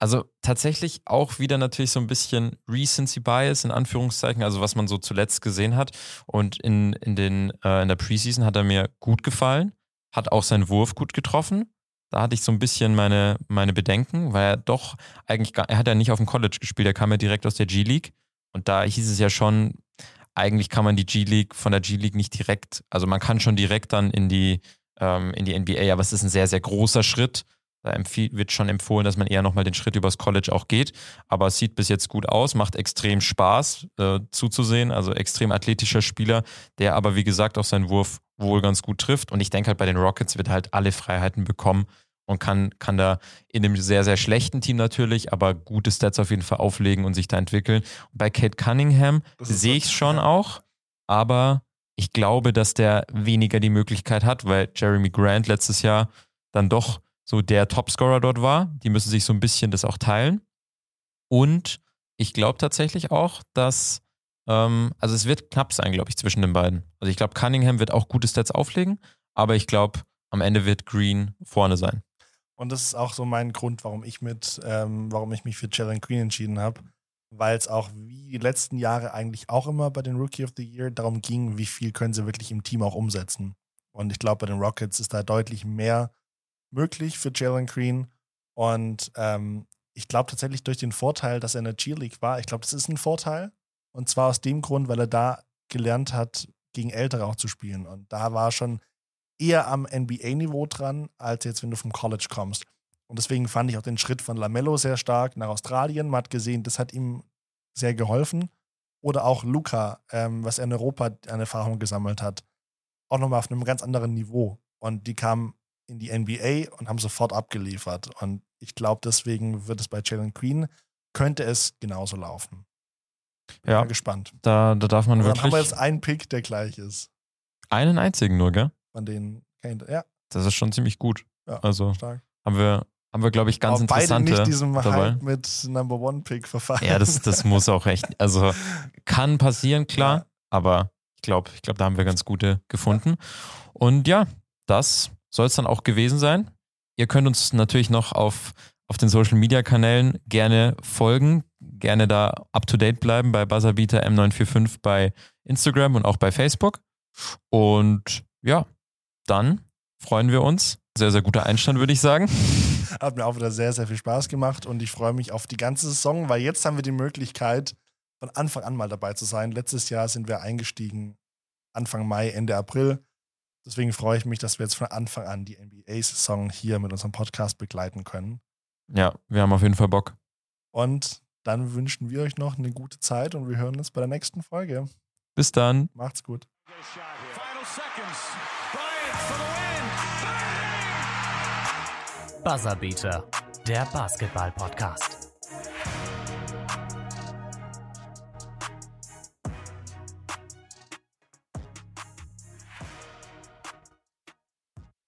Also tatsächlich auch wieder natürlich so ein bisschen Recency Bias in Anführungszeichen, also was man so zuletzt gesehen hat. Und in, in, den, äh, in der Preseason hat er mir gut gefallen, hat auch seinen Wurf gut getroffen. Da hatte ich so ein bisschen meine, meine Bedenken, weil er doch eigentlich, gar, er hat ja nicht auf dem College gespielt, er kam ja direkt aus der G-League. Und da hieß es ja schon, eigentlich kann man die G-League von der G-League nicht direkt, also man kann schon direkt dann in die, ähm, in die NBA, aber es ist ein sehr, sehr großer Schritt. Da wird schon empfohlen, dass man eher nochmal den Schritt übers College auch geht. Aber es sieht bis jetzt gut aus, macht extrem Spaß äh, zuzusehen. Also extrem athletischer Spieler, der aber wie gesagt auch seinen Wurf wohl ganz gut trifft. Und ich denke halt bei den Rockets wird halt alle Freiheiten bekommen und kann, kann da in einem sehr, sehr schlechten Team natürlich, aber gute Stats auf jeden Fall auflegen und sich da entwickeln. Und bei Kate Cunningham sehe ich es schon auch, aber ich glaube, dass der weniger die Möglichkeit hat, weil Jeremy Grant letztes Jahr dann doch so der Topscorer dort war. Die müssen sich so ein bisschen das auch teilen. Und ich glaube tatsächlich auch, dass, ähm, also es wird knapp sein, glaube ich, zwischen den beiden. Also ich glaube, Cunningham wird auch gute Stats auflegen, aber ich glaube, am Ende wird Green vorne sein. Und das ist auch so mein Grund, warum ich mit, ähm, warum ich mich für Jalen Green entschieden habe. Weil es auch wie die letzten Jahre eigentlich auch immer bei den Rookie of the Year darum ging, wie viel können sie wirklich im Team auch umsetzen. Und ich glaube, bei den Rockets ist da deutlich mehr möglich für Jalen Green. Und ähm, ich glaube tatsächlich durch den Vorteil, dass er in der G-League war, ich glaube, das ist ein Vorteil. Und zwar aus dem Grund, weil er da gelernt hat, gegen Ältere auch zu spielen. Und da war schon eher am NBA-Niveau dran, als jetzt, wenn du vom College kommst. Und deswegen fand ich auch den Schritt von Lamello sehr stark nach Australien. Man hat gesehen, das hat ihm sehr geholfen. Oder auch Luca, ähm, was er in Europa an Erfahrung gesammelt hat. Auch nochmal auf einem ganz anderen Niveau. Und die kamen in die NBA und haben sofort abgeliefert. Und ich glaube, deswegen wird es bei Jalen Green, könnte es genauso laufen. Bin ja, gespannt. Da, da darf man also wirklich. Dann haben wir jetzt einen Pick, der gleich ist. Einen einzigen nur, gell? Von denen, ja. Das ist schon ziemlich gut. Ja, also stark. haben wir, haben wir, glaube ich, ganz Aber interessante beide nicht diesem dabei. Hype mit Number One Pick verfallen. Ja, das, das muss auch echt, also kann passieren, klar, ja. aber ich glaube, ich glaube, da haben wir ganz gute gefunden. Ja. Und ja, das soll es dann auch gewesen sein. Ihr könnt uns natürlich noch auf, auf den Social Media Kanälen gerne folgen, gerne da up to date bleiben bei Buzzerbeater M945 bei Instagram und auch bei Facebook. Und ja, dann freuen wir uns. Sehr, sehr guter Einstand, würde ich sagen. Hat mir auch wieder sehr, sehr viel Spaß gemacht und ich freue mich auf die ganze Saison, weil jetzt haben wir die Möglichkeit, von Anfang an mal dabei zu sein. Letztes Jahr sind wir eingestiegen, Anfang Mai, Ende April. Deswegen freue ich mich, dass wir jetzt von Anfang an die NBA-Saison hier mit unserem Podcast begleiten können. Ja, wir haben auf jeden Fall Bock. Und dann wünschen wir euch noch eine gute Zeit und wir hören uns bei der nächsten Folge. Bis dann. Macht's gut. Buzzerbeater, der Basketball-Podcast.